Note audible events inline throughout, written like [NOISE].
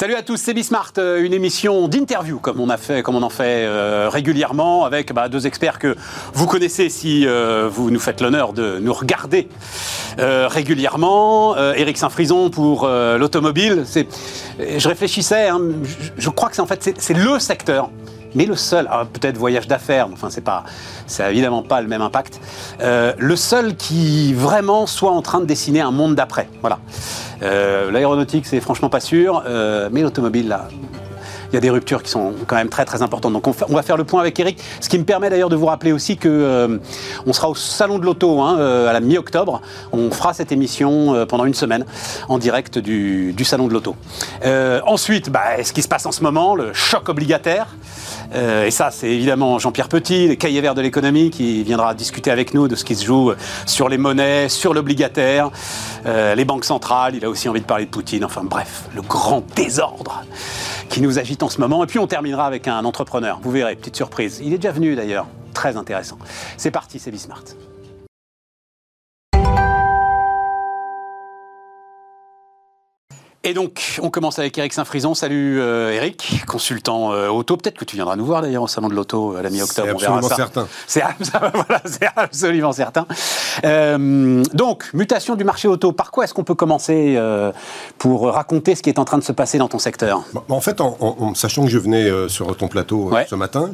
Salut à tous, c'est Bismart, euh, une émission d'interview comme on a fait, comme on en fait euh, régulièrement avec bah, deux experts que vous connaissez si euh, vous nous faites l'honneur de nous regarder régulièrement. Eric Saint-Frison pour l'automobile. Je réfléchissais, hein, je, je, crois que c'est en fait c'est le secteur mais le seul, ah, peut-être voyage d'affaires, enfin c'est pas, évidemment pas le même impact. Euh, le seul qui vraiment soit en train de dessiner un monde d'après. Voilà. Euh, l'aéronautique, c'est franchement pas sûr, euh, mais l'automobile, là, il y a des ruptures qui sont quand même très très importantes. Donc on, va faire le point avec Eric, ce qui me permet d'ailleurs de vous rappeler aussi que on sera au salon de l'auto hein, à la mi-octobre. On fera cette émission pendant une semaine en direct du, du salon de l'auto. ensuite, bah, ce qui se passe en ce moment, le choc obligataire. Euh, et ça, c'est évidemment Jean-Pierre Petit, le cahier vert de l'économie, qui viendra discuter avec nous de ce qui se joue sur les monnaies, sur l'obligataire, euh, les banques centrales. Il a aussi envie de parler de Poutine. Enfin bref, le grand désordre qui nous agite en ce moment. Et puis on terminera avec un entrepreneur. Vous verrez, petite surprise. Il est déjà venu d'ailleurs. Très intéressant. C'est parti, c'est Bismart. Et donc, on commence avec Eric Saint-Frison. Salut euh, Eric, consultant euh, auto. Peut-être que tu viendras nous voir d'ailleurs au salon de l'auto à la mi-octobre. C'est absolument certain. C'est [LAUGHS] voilà, absolument certain. Euh, donc, mutation du marché auto. Par quoi est-ce qu'on peut commencer pour raconter ce qui est en train de se passer dans ton secteur? Bah, En fait, en, sachant que je venais sur ton plateau ce matin,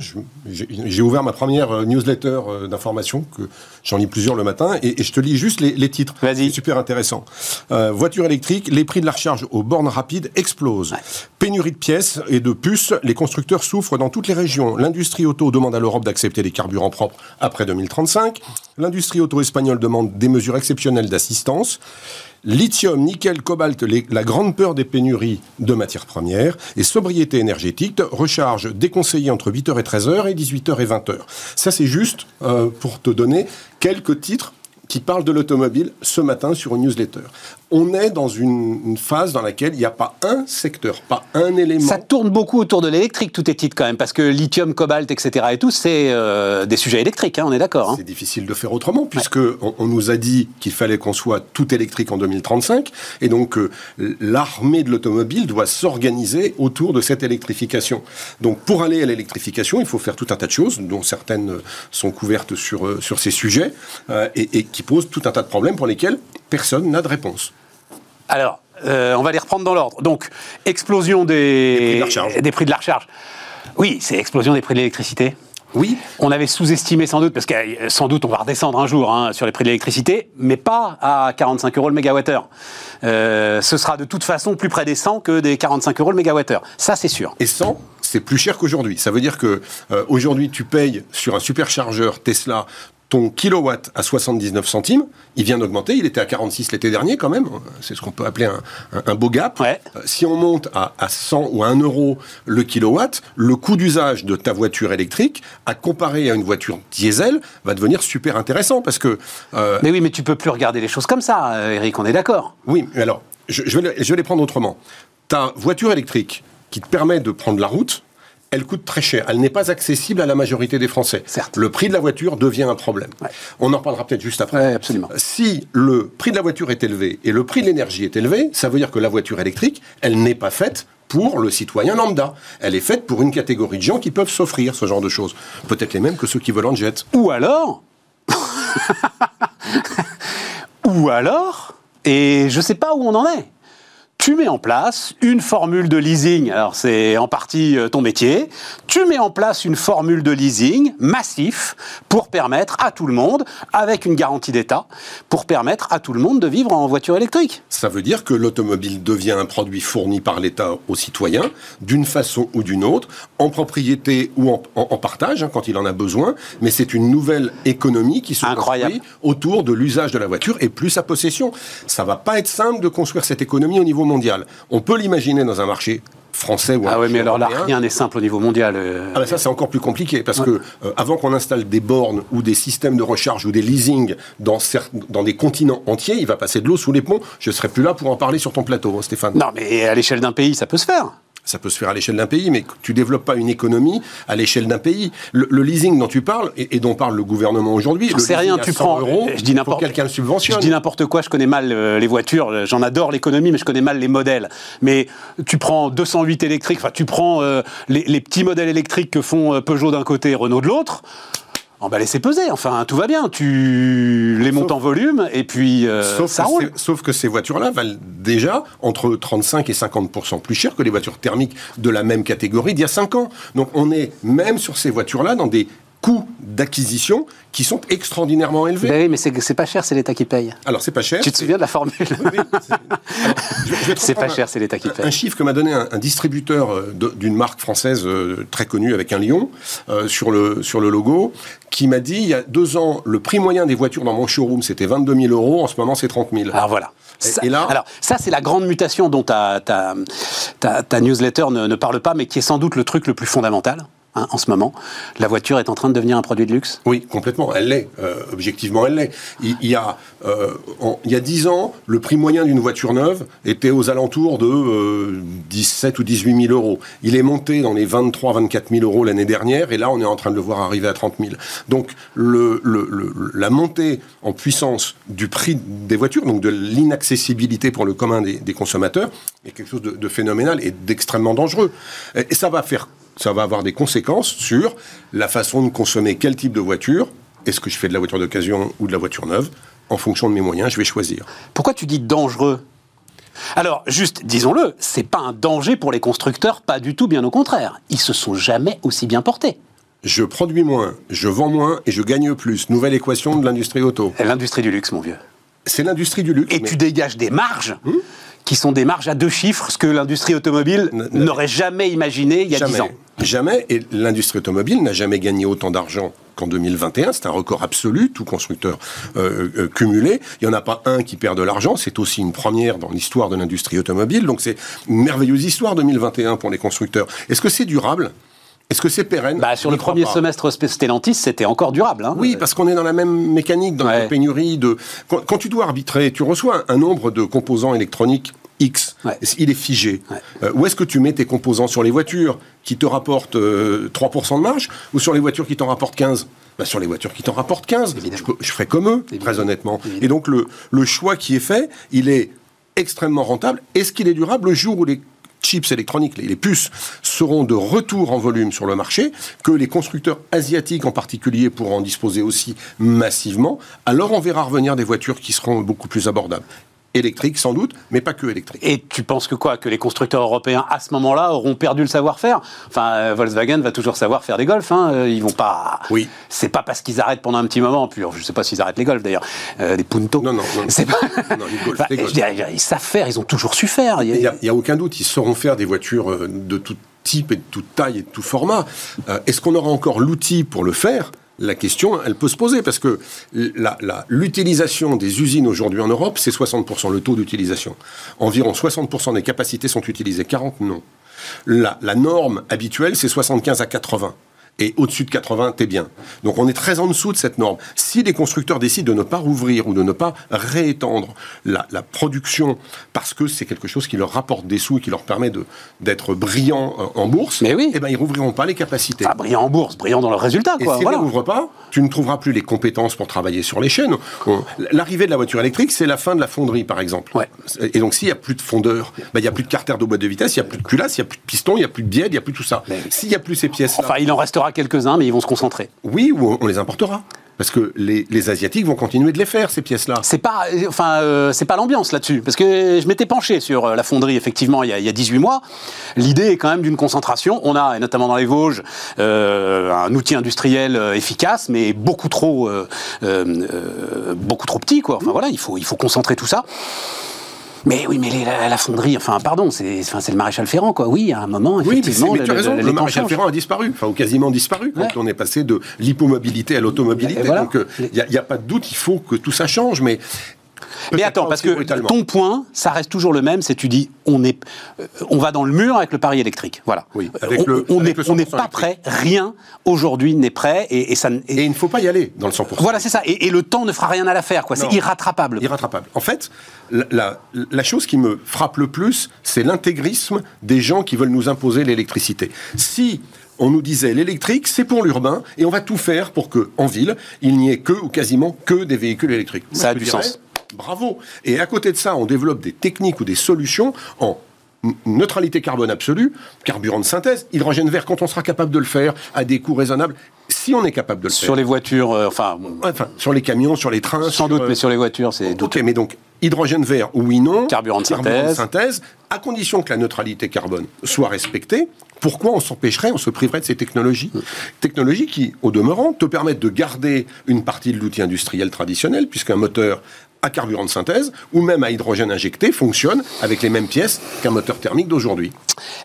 j'ai ouvert ma première newsletter d'information, que j'en lis plusieurs le matin, et, je te lis juste les, les titres. Vas-y. Super intéressant. voiture électrique, les prix de la recharge aux bornes rapides explosent. Pénurie de pièces et de puces, les constructeurs souffrent dans toutes les régions. L'industrie auto demande à l'Europe d'accepter les carburants propres après 2035. L'industrie auto espagnole demande des mesures exceptionnelles d'assistance. Lithium, nickel, cobalt, la grande peur des pénuries de matières premières et sobriété énergétique, recharge déconseillée entre 8h et 13h et 18h et 20h. Ça, c'est juste euh, pour te donner quelques titres qui parlent de l'automobile ce matin sur une newsletter on est dans une, phase dans laquelle il n'y a pas un secteur, pas un élément. Ça tourne beaucoup autour de l'électrique, tout est titre quand même, parce que lithium, cobalt, etc. et tout, c'est euh, des sujets électriques, hein, on est d'accord. Hein. C'est difficile de faire autrement, puisque on, nous a dit qu'il fallait qu'on soit tout électrique en 2035, et donc euh, l'armée de l'automobile doit s'organiser autour de cette électrification. Donc pour aller à l'électrification, il faut faire tout un tas de choses, dont certaines sont couvertes sur, euh, sur ces sujets, et, et qui posent tout un tas de problèmes pour lesquels personne n'a de réponse. Alors, euh, on va les reprendre dans l'ordre. Donc, explosion des, des, prix de la recharge. Oui, c'est explosion des prix de l'électricité. Oui. On avait sous-estimé sans doute, parce que euh, sans doute on va redescendre un jour hein, sur les prix de l'électricité, mais pas à 45 euros le mégawattheure. Euh, ce sera de toute façon plus près des 100 que des 45 euros le mégawattheure. Ça, c'est sûr. Et 100, c'est plus cher qu'aujourd'hui. Ça veut dire que aujourd'hui, tu payes sur un superchargeur Tesla ton kilowatt à 79 centimes, il vient d'augmenter, il était à 46 l'été dernier quand même, c'est ce qu'on peut appeler un, beau gap. Euh, si on monte à, 100 ou à 1 euro le kilowatt, le coût d'usage de ta voiture électrique, à comparer à une voiture diesel, va devenir super intéressant parce que... Euh, mais oui, mais tu peux plus regarder les choses comme ça, euh, Eric, on est d'accord. Oui, mais alors, je, vais, je vais les prendre autrement. Ta voiture électrique qui te permet de prendre la route, elle coûte très cher. Elle n'est pas accessible à la majorité des Français. Certes. Le prix de la voiture devient un problème. On en reparlera peut-être juste après. absolument. Si le prix de la voiture est élevé et le prix de l'énergie est élevé, ça veut dire que la voiture électrique, elle n'est pas faite pour le citoyen lambda. Elle est faite pour une catégorie de gens qui peuvent s'offrir ce genre de choses. Peut-être les mêmes que ceux qui volent en jet. Ou alors... [LAUGHS] Ou alors... Et je ne sais pas où on en est tu mets en place une formule de leasing, alors c'est en partie euh, ton métier, tu mets en place une formule de leasing massif pour permettre à tout le monde, avec une garantie d'État, pour permettre à tout le monde de vivre en voiture électrique. Ça veut dire que l'automobile devient un produit fourni par l'État aux citoyens, d'une façon ou d'une autre, en propriété ou en, partage, hein, quand il en a besoin, mais c'est une nouvelle économie qui se construit autour de l'usage de la voiture et plus sa possession. Ça va pas être simple de construire cette économie au niveau mondial on peut l'imaginer dans un marché français ou Ah oui, mais alors là, rien n'est simple au niveau mondial. Euh. Ah ben ça, c'est encore plus compliqué, parce que euh, avant qu'on installe des bornes ou des systèmes de recharge ou des leasing dans, dans des continents entiers, il va passer de l'eau sous les ponts. Je ne serai plus là pour en parler sur ton plateau, hein, Stéphane. Non, mais à l'échelle d'un pays, ça peut se faire. Ça peut se faire à l'échelle d'un pays, mais tu développes pas une économie à l'échelle d'un pays. Le, leasing dont tu parles et, dont parle le gouvernement aujourd'hui, c'est rien. Tu prends euros, je dis n'importe quelqu'un le subventionne. Je dis n'importe quoi. Je connais mal euh, les voitures. J'en adore l'économie, mais je connais mal les modèles. Mais tu prends 208 électriques. Enfin, tu prends euh, les, les, petits modèles électriques que font euh, Peugeot d'un côté et Renault de l'autre. On va laisser peser. Enfin, tout va bien. Tu les montes en volume et puis euh, sauf ça roule. Sauf que ces voitures-là valent déjà entre 35 et 50% plus cher que les voitures thermiques de la même catégorie d'il y a 5 ans. Donc on est même sur ces voitures-là dans des coûts d'acquisition qui sont extraordinairement élevés. Ben oui, mais c'est pas cher, c'est l'État qui paye. Alors c'est pas cher. Tu te souviens de la formule oui, [LAUGHS] C'est pas cher, c'est l'État qui paye. Un chiffre que m'a donné un, distributeur euh, d'une marque française euh, très connue avec un lion euh, sur, le, sur le logo, qui m'a dit il y a deux ans, le prix moyen des voitures dans mon showroom c'était 22 000 euros, en ce moment c'est 30 000. Alors voilà. et là, alors ça c'est la grande mutation dont ta, ta, ta, newsletter ne, ne parle pas, mais qui est sans doute le truc le plus fondamental. Hein, en ce moment. La voiture est en train de devenir un produit de luxe? Oui, complètement. Elle l'est. Euh, objectivement, elle l'est. Il, y a, euh, il y a 10 ans, le prix moyen d'une voiture neuve était aux alentours de 17 euh, ou 18 000 euros. Il est monté dans les 23 24 000 euros l'année dernière, et là, on est en train de le voir arriver à 30 000. Donc, la montée en puissance du prix des voitures, donc de l'inaccessibilité pour le commun des, consommateurs, est quelque chose de phénoménal et d'extrêmement dangereux. Et ça va faire ça va avoir des conséquences sur la façon de consommer quel type de voiture. Est-ce que je fais de la voiture d'occasion ou de la voiture neuve En fonction de mes moyens, je vais choisir. Pourquoi tu dis dangereux? Alors, juste, disons-le, c'est pas un danger pour les constructeurs, pas du tout, bien au contraire. Ils se sont jamais aussi bien portés. Je produis moins, je vends moins et je gagne plus. Nouvelle équation de l'industrie auto. L'industrie du luxe, mon vieux. C'est l'industrie du luxe. Et tu dégages des marges hum qui sont des marges à deux chiffres, ce que l'industrie automobile n'aurait jamais imaginé il y a dix ans. Jamais, et l'industrie automobile n'a jamais gagné autant d'argent qu'en 2021. C'est un record absolu, tout constructeur euh, euh, cumulé. Il n'y en a pas un qui perd de l'argent. C'est aussi une première dans l'histoire de l'industrie automobile. Donc c'est une merveilleuse histoire 2021 pour les constructeurs. Est-ce que c'est durable? Est-ce que c'est pérenne? Bah, Sur le premier semestre Stellantis, c'était encore durable. Hein. oui, parce qu'on est dans la même mécanique, dans la pénurie de. Quand, tu dois arbitrer, tu reçois un nombre de composants électroniques X, il est figé. Euh, où est-ce que tu mets tes composants? Sur les voitures qui te rapportent 3% euh, de marge ou sur les voitures qui t'en rapportent 15 bah, Sur les voitures qui t'en rapportent 15. Je, ferai comme eux, très honnêtement. Et donc le, le choix qui est fait, il est extrêmement rentable. Est-ce qu'il est durable le jour où les chips électroniques, les puces, seront de retour en volume sur le marché, que les constructeurs asiatiques en particulier pourront en disposer aussi massivement, alors on verra revenir des voitures qui seront beaucoup plus abordables électrique sans doute, mais pas que électrique. Et tu penses que quoi? Que les constructeurs européens à ce moment-là auront perdu le savoir-faire? Enfin, euh, Volkswagen va toujours savoir faire des golfs. Hein. Euh, ils vont pas. Oui. C'est pas parce qu'ils arrêtent pendant un petit moment. Puis je sais pas s'ils arrêtent les golfs d'ailleurs. Euh, des Punto. Non, non, non. C'est pas. Non, les ils savent faire. Ils ont toujours su faire. Il n'y a, a, aucun doute. Ils sauront faire des voitures de tout type et de toute taille et de tout format. Est-ce qu'on aura encore l'outil pour le faire? La question, elle peut se poser parce que l'utilisation des usines aujourd'hui en Europe, c'est 60%, le taux d'utilisation. Environ 60% des capacités sont utilisées, 40 non. La, la norme habituelle, c'est 75 à 80 et au-dessus de 80, t'es bien. Donc on est très en dessous de cette norme. Si les constructeurs décident de ne pas rouvrir ou de ne pas réétendre la, production parce que c'est quelque chose qui leur rapporte des sous et qui leur permet d'être brillants euh, en bourse, Mais oui. eh ben ils rouvriront pas les capacités. Ah, brillants en bourse, brillants dans leurs résultats. Quoi. Et s'ils ne rouvrent pas, tu ne trouveras plus les compétences pour travailler sur les chaînes. L'arrivée de la voiture électrique, c'est la fin de la fonderie, par exemple. Ouais. Et donc s'il n'y a plus de fondeur, ben, il n'y a plus de carter de boîte de vitesse, il n'y a plus de culasse, il n'y a plus de piston, il n'y a plus de bielle, il n'y a plus tout ça. S'il n'y a plus ces pièces Enfin, il en restera quelques-uns, mais ils vont se concentrer. Oui, ou on les importera. Parce que les, Asiatiques vont continuer de les faire, ces pièces-là. C'est pas, enfin, euh, c'est pas l'ambiance là-dessus. Parce que je m'étais penché sur euh, la fonderie, effectivement, il y a, il y a 18 mois. L'idée est quand même d'une concentration. On a, et notamment dans les Vosges, euh, un outil industriel efficace, mais beaucoup trop, beaucoup trop petit, quoi. Enfin voilà, il faut, il faut concentrer tout ça. Mais oui, mais la, fonderie, enfin, pardon, c'est le maréchal Ferrand, quoi. Oui, à un moment, effectivement. Oui, mais, tu as raison, le, maréchal Ferrand a disparu, enfin, ou quasiment disparu, quand on est passé de l'hypomobilité à l'automobilité. Donc, il n'y a, a, pas de doute, il faut que tout ça change, mais Mais attends, parce que ton point, ça reste toujours le même, c'est tu dis on est, euh, on va dans le mur avec le pari électrique. Voilà. Oui, avec le, on n'est pas prêt. Rien aujourd'hui n'est prêt et, ça. Et, il ne faut pas y aller dans le 100%. Voilà, c'est ça. Et, le temps ne fera rien à l'affaire. Quoi. C'est irrattrapable. Irrattrapable. En fait, la, la chose qui me frappe le plus, c'est l'intégrisme des gens qui veulent nous imposer l'électricité. Si on nous disait l'électrique, c'est pour l'urbain, et on va tout faire pour que, en ville, il n'y ait que ou quasiment que des véhicules électriques. Ça a du sens. Bravo. Et à côté de ça, on développe des techniques ou des solutions en neutralité carbone absolue, carburant de synthèse, hydrogène vert, quand on sera capable de le faire à des coûts raisonnables, si on est capable de le faire. Sur les voitures, euh, enfin, enfin... Sur les camions, sur les trains. Sans doute, mais sur les voitures, c'est. Ok, mais donc, hydrogène vert, oui, non. Carburant de synthèse. synthèse. À condition que la neutralité carbone soit respectée, pourquoi on s'empêcherait, on se priverait de ces technologies? Technologies qui, au demeurant, te permettent de garder une partie de l'outil industriel traditionnel, puisqu'un moteur à carburant de synthèse ou même à hydrogène injecté fonctionne avec les mêmes pièces qu'un moteur thermique d'aujourd'hui.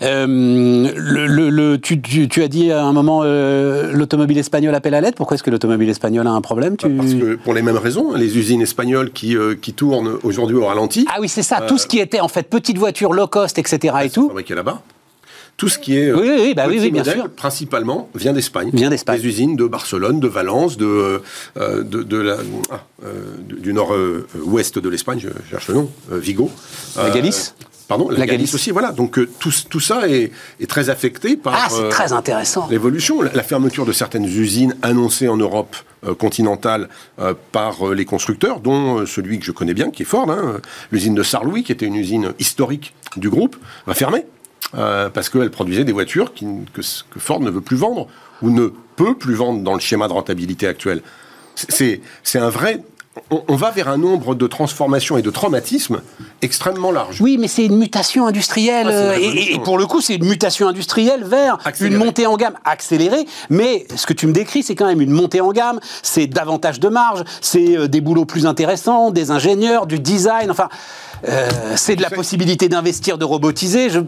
Euh, le, tu, as dit à un moment euh, l'automobile espagnole appelle à l'aide. Pourquoi est-ce que l'automobile espagnole a un problème? Parce que pour les mêmes raisons, les usines espagnoles qui, euh, qui tournent aujourd'hui au ralenti. Ah oui, c'est ça. Tout ce qui était en fait petite voiture low cost, etc. et tout. Fabriqué là-bas tout ce qui est oui, oui, bah oui, bien sûr. principalement vient d'Espagne. Vient d'Espagne. Des usines de Barcelone, de Valence, de, euh, de, la, ah, euh, du nord-ouest de l'Espagne, je cherche le nom, euh, Vigo. La Galice Pardon, la, Galice. aussi, voilà. Donc tout, tout, ça est, est, très affecté par ah, c'est très intéressant. l'évolution. La, fermeture de certaines usines annoncées en Europe continentale par les constructeurs, dont celui que je connais bien, qui est Ford, hein, l'usine de Sarlouis, qui était une usine historique du groupe, va fermer. Euh, parce qu'elle produisait des voitures que, Ford ne veut plus vendre ou ne peut plus vendre dans le schéma de rentabilité actuel. C'est un vrai on, va vers un nombre de transformations et de traumatismes extrêmement large. Oui, mais c'est une mutation industrielle. Ah, et, pour le coup, c'est une mutation industrielle vers une montée en gamme accélérée. Mais ce que tu me décris, c'est quand même une montée en gamme. C'est davantage de marge. C'est euh, des boulots plus intéressants, des ingénieurs, du design. Enfin. Euh, c'est de la possibilité d'investir, de robotiser. Je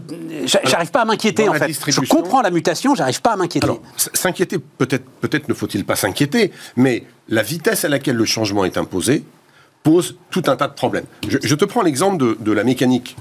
n'arrive pas à m'inquiéter en fait. Je comprends la mutation, j'arrive pas à m'inquiéter. S'inquiéter, peut-être, peut-être ne faut-il pas s'inquiéter, mais la vitesse à laquelle le changement est imposé pose tout un tas de problèmes. Je, te prends l'exemple de, de la mécanique.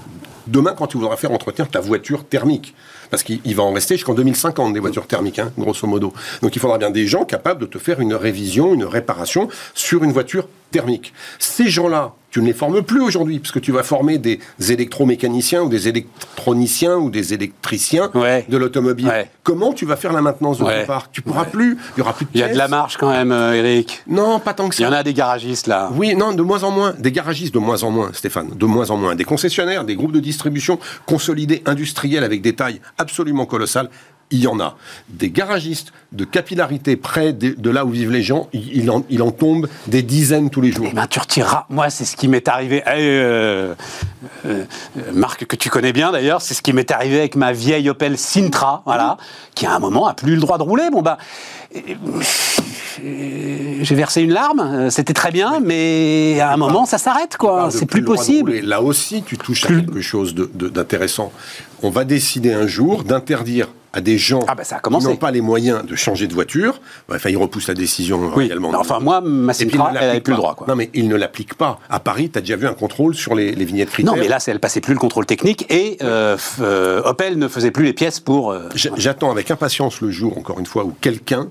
Demain, quand tu voudras faire entretenir ta voiture thermique, parce qu'il va en rester jusqu'en 2050 des voitures thermiques, hein, grosso modo. Donc il faudra bien des gens capables de te faire une révision, une réparation sur une voiture thermique. Ces gens-là, tu ne les formes plus aujourd'hui, puisque tu vas former des électromécaniciens ou des électroniciens ou des électriciens de l'automobile. Comment tu vas faire la maintenance de ton parc? Tu pourras plus, il y aura plus de Il y a de la marge quand même, euh, Eric. Non, pas tant que ça. Il y en a des garagistes là. Oui, non, de moins en moins. Des garagistes de moins en moins, Stéphane, de moins en moins. Des concessionnaires, des groupes de distribution consolidés industriels avec des tailles absolument colossales il y en a. Des garagistes de capillarité près de, là où vivent les gens, il, en, il, en, tombe des dizaines tous les jours. Eh ben, tu retireras. Moi, c'est ce qui m'est arrivé. Eh, euh, euh, Marc, que tu connais bien d'ailleurs, c'est ce qui m'est arrivé avec ma vieille Opel Sintra, voilà, qui à un moment a plus le droit de rouler. Bon, bah. J'ai versé une larme, c'était très bien, mais à un moment, ça s'arrête, quoi. C'est plus, possible. Là aussi, tu touches à quelque chose d'intéressant. On va décider un jour d'interdire à des gens ah bah, qui n'ont pas les moyens de changer de voiture. Enfin, il repousse la décision oui. également. enfin, moi, ma Sintra, elle n'avait plus le droit. Quoi. Non, mais il ne l'applique pas. À Paris, tu as déjà vu un contrôle sur les, vignettes critères Non, mais là, elle passait plus le contrôle technique et euh, euh, Opel ne faisait plus les pièces pour... Euh, j'attends avec impatience le jour, encore une fois, où quelqu'un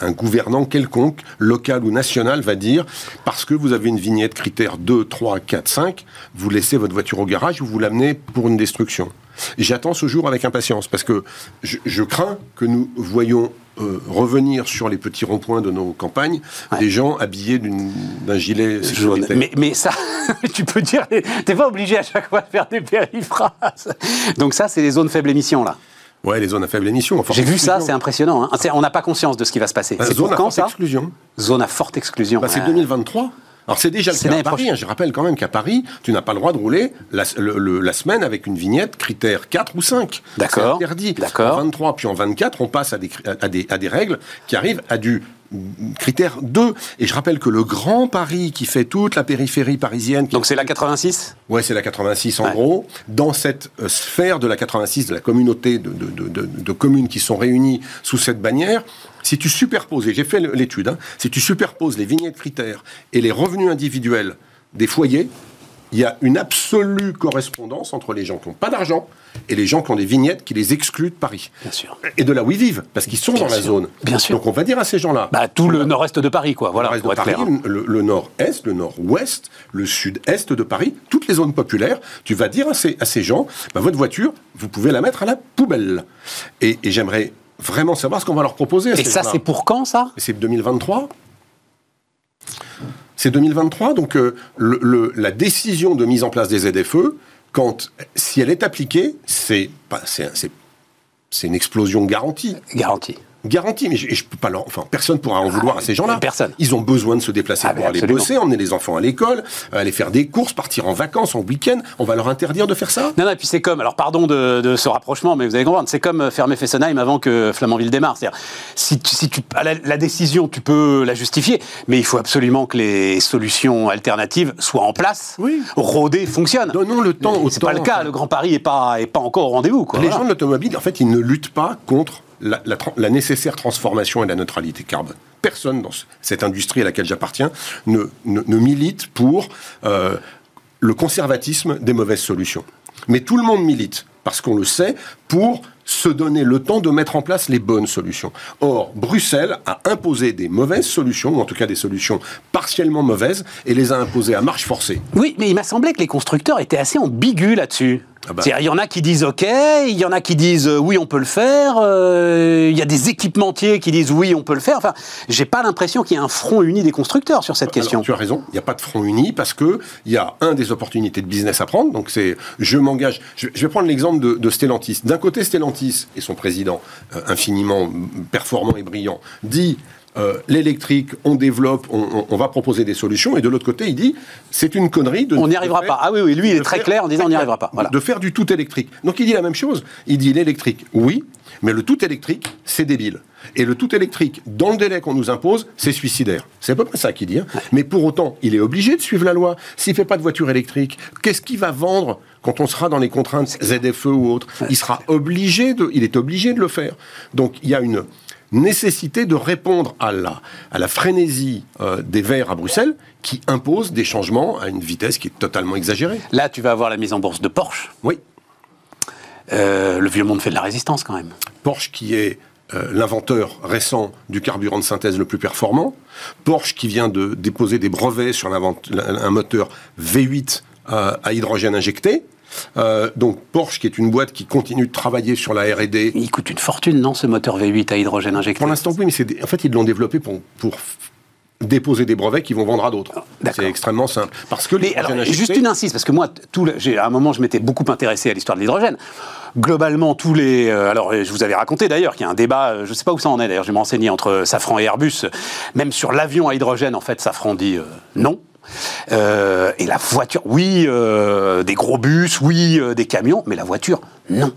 un gouvernant quelconque, local ou national, va dire parce que vous avez une vignette critère 2, 3, 4, 5, vous laissez votre voiture au garage ou vous l'amenez pour une destruction. J'attends ce jour avec impatience parce que je, crains que nous voyons euh, revenir sur les petits ronds-points de nos campagnes des gens habillés d'un gilet jaune. Mais, mais, ça, [LAUGHS] tu peux dire, t'es pas obligé à chaque fois de faire des périphrases. Donc ça, c'est les zones faibles émissions là. Ouais, les zones à faible émission. J'ai vu ça, c'est impressionnant. Hein. On n'a pas conscience de ce qui va se passer. c'est zone à forte exclusion. Zone à forte exclusion. Bah, c'est 2023. Alors c'est déjà le cas à Paris. Hein. Je rappelle quand même qu'à Paris, tu n'as pas le droit de rouler la, semaine avec une vignette critère 4 ou 5. D'accord. C'est interdit. D'accord. En 23 puis en 24, on passe à des, à des, à des règles qui arrivent à du critère 2. Et je rappelle que le Grand Paris qui fait toute la périphérie parisienne... Donc c'est la 86 Ouais, c'est la 86 en gros. Dans cette euh, sphère de la 86, de la communauté de, de, de, communes qui sont réunies sous cette bannière, si tu superposes, et j'ai fait l'étude, hein, si tu superposes les vignettes critères et les revenus individuels des foyers, il y a une absolue correspondance entre les gens qui n'ont pas d'argent et les gens qui ont des vignettes qui les excluent de Paris. Bien sûr. Et de là où ils vivent, parce qu'ils sont Bien dans la zone. Bien sûr. Donc on va dire à ces gens-là. Bah, tout le nord-est de Paris, quoi. Voilà, le de Paris, clair. hein. le, le nord-est, le nord-ouest, le sud-est de Paris, toutes les zones populaires, tu vas dire à ces, à ces gens, bah, votre voiture, vous pouvez la mettre à la poubelle. Et, et j'aimerais vraiment savoir ce qu'on va leur proposer à Et ces ça, c'est pour quand, ça? C'est 2023 C'est 2023, donc euh, le- le- la décision de mise en place des ZFE, quand, si elle est appliquée, c'est pas- c'est- c'est- c'est une explosion garantie. Garantie. Garantie, mais je, je peux pas leur, enfin, personne pourra en vouloir à ces gens-là. personne. Ils ont besoin de se déplacer Ah, pour aller absolument. bosser, emmener les enfants à l'école, aller faire des courses, partir en vacances, en week-end. On va leur interdire de faire ça? Non, non, et puis c'est comme, alors pardon de, de ce rapprochement, mais vous allez comprendre, c'est comme euh, fermer Fessenheim avant que Flamanville démarre. C'est-à-dire, si, tu- si tu, la, la décision, tu peux la justifier, mais il faut absolument que les solutions alternatives soient en place, Oui. rodées, fonctionnent. Donnons le temps au C'est pas le cas, le Grand Paris est pas, est pas encore au rendez-vous. Quoi. Les Voilà. gens de l'automobile, en fait, ils ne luttent pas contre la, nécessaire transformation et la neutralité carbone. Personne dans ce- cette industrie à laquelle j'appartiens ne milite pour euh, le conservatisme des mauvaises solutions. Mais tout le monde milite, parce qu'on le sait, pour se donner le temps de mettre en place les bonnes solutions. Or, Bruxelles a imposé des mauvaises solutions, ou en tout cas des solutions partiellement mauvaises, et les a imposées à marche forcée. Oui, mais il m'a semblé que les constructeurs étaient assez ambigus là-dessus. Ah bah. Il y en a qui disent OK, il y en a qui disent euh, oui, on peut le faire. euh, il y a des équipementiers qui disent oui, on peut le faire. Enfin, j'ai pas l'impression qu'il y ait un front uni des constructeurs sur cette question. Tu as raison, il n'y a pas de front uni parce que il y a un des opportunités de business à prendre. Donc c'est, je m'engage. Je, je vais prendre l'exemple de, de Stellantis. D'un côté, Stellantis et son président, euh, infiniment performant et brillant, dit. Euh, L'électrique, on développe, on, on- on va proposer des solutions, et de l'autre côté, il dit c'est une connerie de. On n'y arrivera faire- pas. Ah oui, oui, lui, il est très faire- clair en disant on n'y arrivera pas. Voilà. de faire du tout électrique. Donc il dit la même chose. Il dit l'électrique, oui, mais le tout électrique, c'est débile. Et le tout électrique, dans le délai qu'on nous impose, c'est suicidaire. C'est à peu près ça qu'il dit. hein. Mais pour autant, il est obligé de suivre la loi. S'il fait pas de voiture électrique, qu'est-ce qu'il va vendre quand on sera dans les contraintes ZFE ou autres? Il sera obligé de, il est obligé de le faire. Donc il y a une nécessité de répondre à la, à la frénésie euh, des Verts à Bruxelles qui impose des changements à une vitesse qui est totalement exagérée. Là, tu vas avoir la mise en bourse de Porsche. Oui. Euh, le vieux monde fait de la résistance quand même. Porsche qui est euh, l'inventeur récent du carburant de synthèse le plus performant, Porsche qui vient de déposer des brevets sur un moteur V8 euh, à hydrogène injecté. Euh, donc Porsche qui est une boîte qui continue de travailler sur la R&D. Il coûte une fortune, non, ce moteur V8 à hydrogène injecté Pour l'instant oui, mais c'est en fait ils l'ont développé pour, déposer des brevets qu'ils vont vendre à d'autres. d'accord. C'est extrêmement simple. Parce que Mais l'hydrogène alors, injecté- juste une insiste, parce que moi, tout le- j'ai- à un moment, je m'étais beaucoup intéressé à l'histoire de l'hydrogène. Globalement, tous les. euh, alors, je vous avais raconté d'ailleurs qu'il y a un débat, euh, je ne sais pas où ça en est d'ailleurs, je vais me renseigner entre Safran et Airbus. Même sur l'avion à hydrogène, en fait, Safran dit euh, non. Euh, et la voiture, oui, euh, des gros bus, oui, euh, des camions, mais la voiture, non.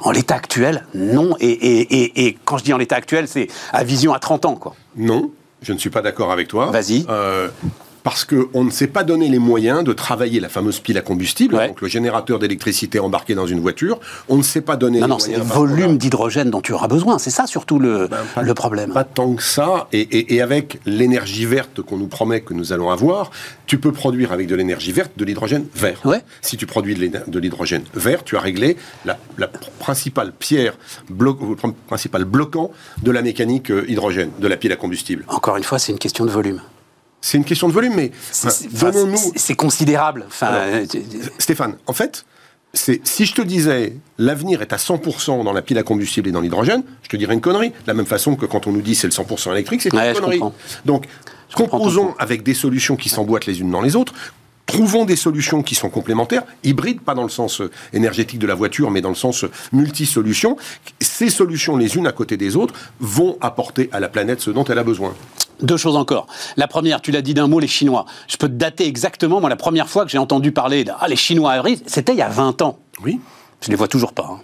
En l'état actuel, non. Et, et- et- et quand je dis en l'état actuel, c'est à vision à 30 ans, quoi. Non, je ne suis pas d'accord avec toi. Vas-y. Euh, parce qu'on ne s'est pas donné les moyens de travailler la fameuse pile à combustible, Ouais. donc le générateur d'électricité embarqué dans une voiture. On ne s'est pas donné Non, les non, c'est moyens. le volume d'hydrogène dont tu auras besoin. C'est ça surtout le, Ben, pas- le problème. Pas tant que ça. Et, et- et avec l'énergie verte qu'on nous promet que nous allons avoir, tu peux produire avec de l'énergie verte de l'hydrogène vert. Ouais. Si tu produis de l'hydrogène vert, tu as réglé la, la pr- principale pierre, blo- le pr- principal bloquant de la mécanique euh, hydrogène, de la pile à combustible. Encore une fois, c'est une question de volume. C'est une question de volume, mais C'est- donnons-nous considérable. Enfin, Alors, tu- Stéphane, en fait, si je te disais l'avenir est à 100% dans la pile à combustible et dans l'hydrogène, je te dirais une connerie. De la même façon que quand on nous dit c'est le 100% électrique, c'est Ouais, une connerie. comprends. Donc, composons avec des solutions qui s'emboîtent les unes dans les autres. Trouvons des solutions qui sont complémentaires, hybrides, pas dans le sens euh, énergétique de la voiture, mais dans le sens euh, multi-solutions. Ces solutions, les unes à côté des autres, vont apporter à la planète ce dont elle a besoin. Deux choses encore. La première, tu l'as dit d'un mot, les Chinois. Je peux te dater exactement, moi, la première fois que j'ai entendu parler de ah, les Chinois à Ivry, c'était il y a 20 ans. Oui. Je les vois toujours pas. hein.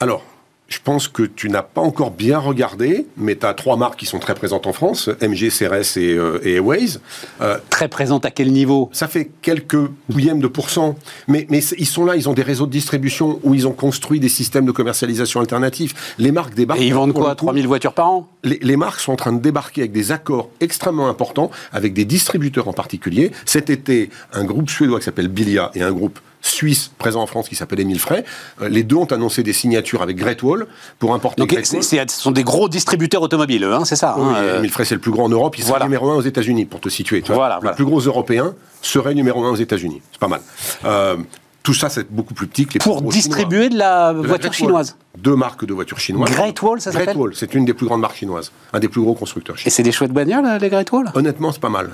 Alors, je pense que tu n'as pas encore bien regardé, mais tu as trois marques qui sont très présentes en France, MG, CRS et, euh, et Airways. Euh, très présentes à quel niveau? Ça fait quelques pouillèmes de pourcents, mais, mais ils sont là, ils ont des réseaux de distribution où ils ont construit des systèmes de commercialisation alternatifs. Les marques débarquent... Et ils vendent quoi 3000 voitures par an? Les, les, marques sont en train de débarquer avec des accords extrêmement importants, avec des distributeurs en particulier. Cet été, un groupe suédois qui s'appelle Bilia et un groupe suisse présent en France qui s'appelle Emile Frey. Euh, les deux ont annoncé des signatures avec Great Wall pour importer Donc, ce sont des gros distributeurs automobiles, hein, c'est ça oui, hein, Emile Frey, c'est le plus grand en Europe. Il serait numéro un aux États-Unis, pour te situer. voilà, le plus gros européen serait numéro un aux États-Unis. C'est pas mal. Euh, tout ça, c'est beaucoup plus petit que les Pour distribuer de la voiture chinoise Deux marques de voitures chinoises. Great Wall, ça s'appelle Great Wall, c'est une des plus grandes marques chinoises. Un des plus gros constructeurs chinois. Et c'est des chouettes bagnoles, les Great Wall? Honnêtement, c'est pas mal.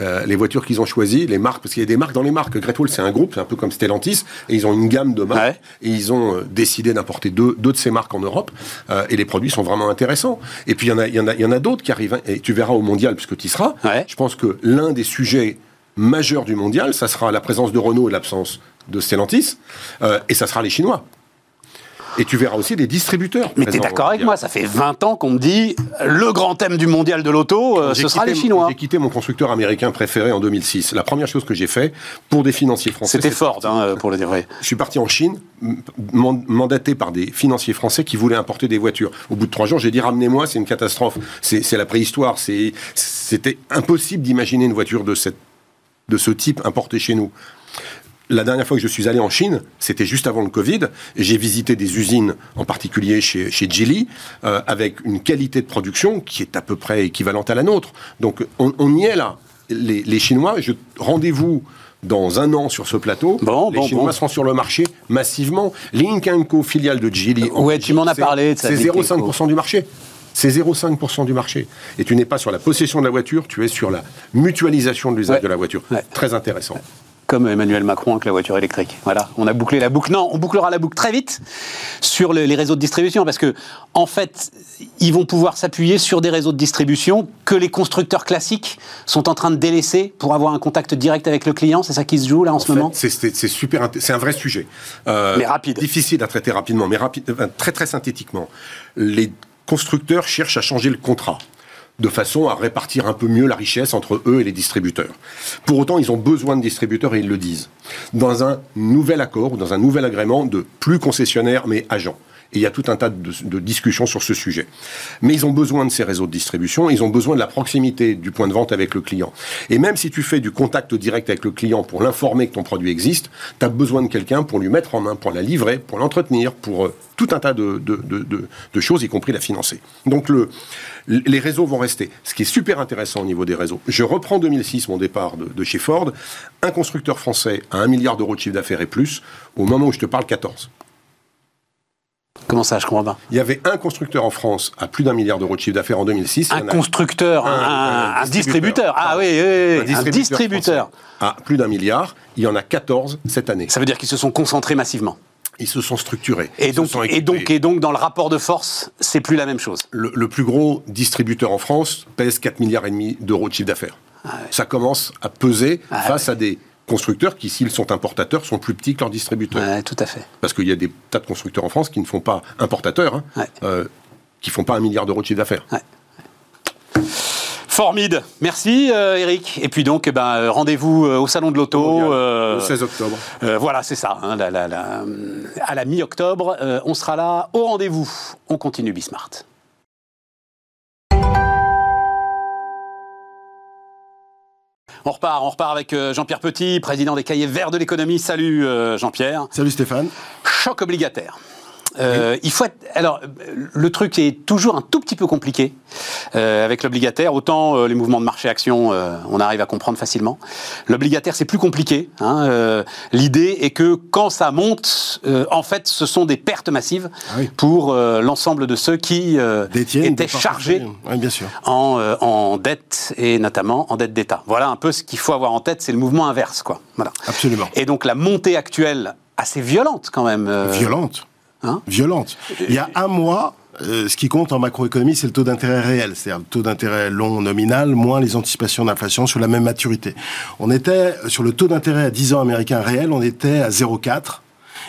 Euh, les voitures qu'ils ont choisies, les marques, parce qu'il y a des marques dans les marques. Great Wall, c'est un groupe, c'est un peu comme Stellantis, et ils ont une gamme de marques, et ils ont euh, décidé d'importer deux, deux, de ces marques en Europe, euh, et les produits sont vraiment intéressants. Et puis il y en a, y en a, y en a d'autres qui arrivent, et tu verras au mondial, puisque tu y seras. Ouais. Je pense que l'un des sujets majeurs du mondial, ça sera la présence de Renault et l'absence de Stellantis, et ça sera les Chinois. Et tu verras aussi des distributeurs. Mais tu es d'accord avec moi, ça fait 20 ans qu'on me dit le grand thème du mondial de l'auto, euh, ce sera les Chinois. J'ai quitté mon constructeur américain préféré en 2006. La première chose que j'ai fait pour des financiers français. C'était Ford, hein, pour le dire vrai. Je suis parti en Chine, mandaté par des financiers français qui voulaient importer des voitures. Au bout de trois jours, j'ai dit ramenez-moi, c'est une catastrophe. C'est la préhistoire. C'était impossible d'imaginer une voiture de, cette, de ce type importée chez nous la dernière fois que je suis allé en Chine, c'était juste avant le Covid. J'ai visité des usines, en particulier chez, chez Geely, euh, avec une qualité de production qui est à peu près équivalente à la nôtre. Donc on, y est là. Les, les Chinois, rendez-vous dans un an sur ce plateau. Bon, les Chinois seront sur le marché massivement. Link Co, filiale de Geely. Ouais, tu m'en as parlé. C'est 0,5% du marché. C'est 0,5% du marché. Et tu n'es pas sur la possession de la voiture, tu es sur la mutualisation de l'usage de la voiture. Ouais. Très intéressant comme Emmanuel Macron avec la voiture électrique. Voilà, on a bouclé la boucle. Non, on bouclera la boucle très vite sur les réseaux de distribution parce que, en fait, ils vont pouvoir s'appuyer sur des réseaux de distribution que les constructeurs classiques sont en train de délaisser pour avoir un contact direct avec le client. C'est ça qui se joue là en, ce moment? C'est super, c'est un vrai sujet. Euh, mais rapide. Difficile à traiter rapidement, mais rapide, très très synthétiquement. Les constructeurs cherchent à changer le contrat de façon à répartir un peu mieux la richesse entre eux et les distributeurs. Pour autant, ils ont besoin de distributeurs et ils le disent. Dans un nouvel accord ou dans un nouvel agrément de plus concessionnaires mais agents. Et il y a tout un tas de, discussions sur ce sujet. Mais ils ont besoin de ces réseaux de distribution, ils ont besoin de la proximité du point de vente avec le client. Et même si tu fais du contact direct avec le client pour l'informer que ton produit existe, tu as besoin de quelqu'un pour lui mettre en main, pour la livrer, pour l'entretenir, pour euh, tout un tas de, choses, y compris la financer. Donc le, les réseaux vont rester. Ce qui est super intéressant au niveau des réseaux. Je reprends 2006, mon départ de, chez Ford. Un constructeur français à 1 milliard d'euros de chiffre d'affaires et plus, au moment où je te parle, 14. Comment ça, je comprends pas Il y avait un constructeur en France à plus d'un milliard d'euros de chiffre d'affaires en 2006. Un constructeur, un, un, distributeur. Ah oui, oui, oui. un distributeur. À plus d'un milliard, il y en a 14 cette année. Ça veut dire qu'ils se sont concentrés massivement ils se sont structurés. Et donc, et donc, et donc, dans le rapport de force, c'est plus la même chose. Le, le, plus gros distributeur en France pèse 4 milliards et demi d'euros de chiffre d'affaires. Ah ouais. Ça commence à peser ah face ouais. à des constructeurs qui, s'ils sont importateurs, sont plus petits que leurs distributeurs. Ouais, tout à fait. Parce qu'il y a des tas de constructeurs en France qui ne font pas importateurs, hein, ouais. euh, qui font pas un milliard d'euros de chiffre d'affaires. Ouais. Formide, merci euh, Eric. Et puis donc, eh ben, rendez-vous euh, au salon de l'auto euh, le 16 octobre. Euh, voilà, c'est ça. Hein, la, la, la, à la mi-octobre, euh, on sera là au rendez-vous. On continue Bismart. On repart, on repart avec euh, Jean-Pierre Petit, président des Cahiers Verts de l'économie. Salut euh, Jean-Pierre. Salut Stéphane. Choc obligataire. Euh, oui. Il faut être... Alors, le truc est toujours un tout petit peu compliqué euh, avec l'obligataire. Autant euh, les mouvements de marché-action, euh, on arrive à comprendre facilement. L'obligataire, c'est plus compliqué. Hein. Euh, l'idée est que quand ça monte, euh, en fait, ce sont des pertes massives ah oui. pour l'ensemble de ceux qui étaient chargés oui, bien sûr. En, en, dette et notamment en dette d'État. Voilà un peu ce qu'il faut avoir en tête, c'est le mouvement inverse, quoi. Voilà. Absolument. Et donc la montée actuelle assez violente quand même. Violente Hein violente. Il y a un mois, euh, ce qui compte en macroéconomie, c'est le taux d'intérêt réel, c'est-à-dire le taux d'intérêt long nominal moins les anticipations d'inflation sur la même maturité. On était sur le taux d'intérêt à 10 ans américain réel, on était à 0,4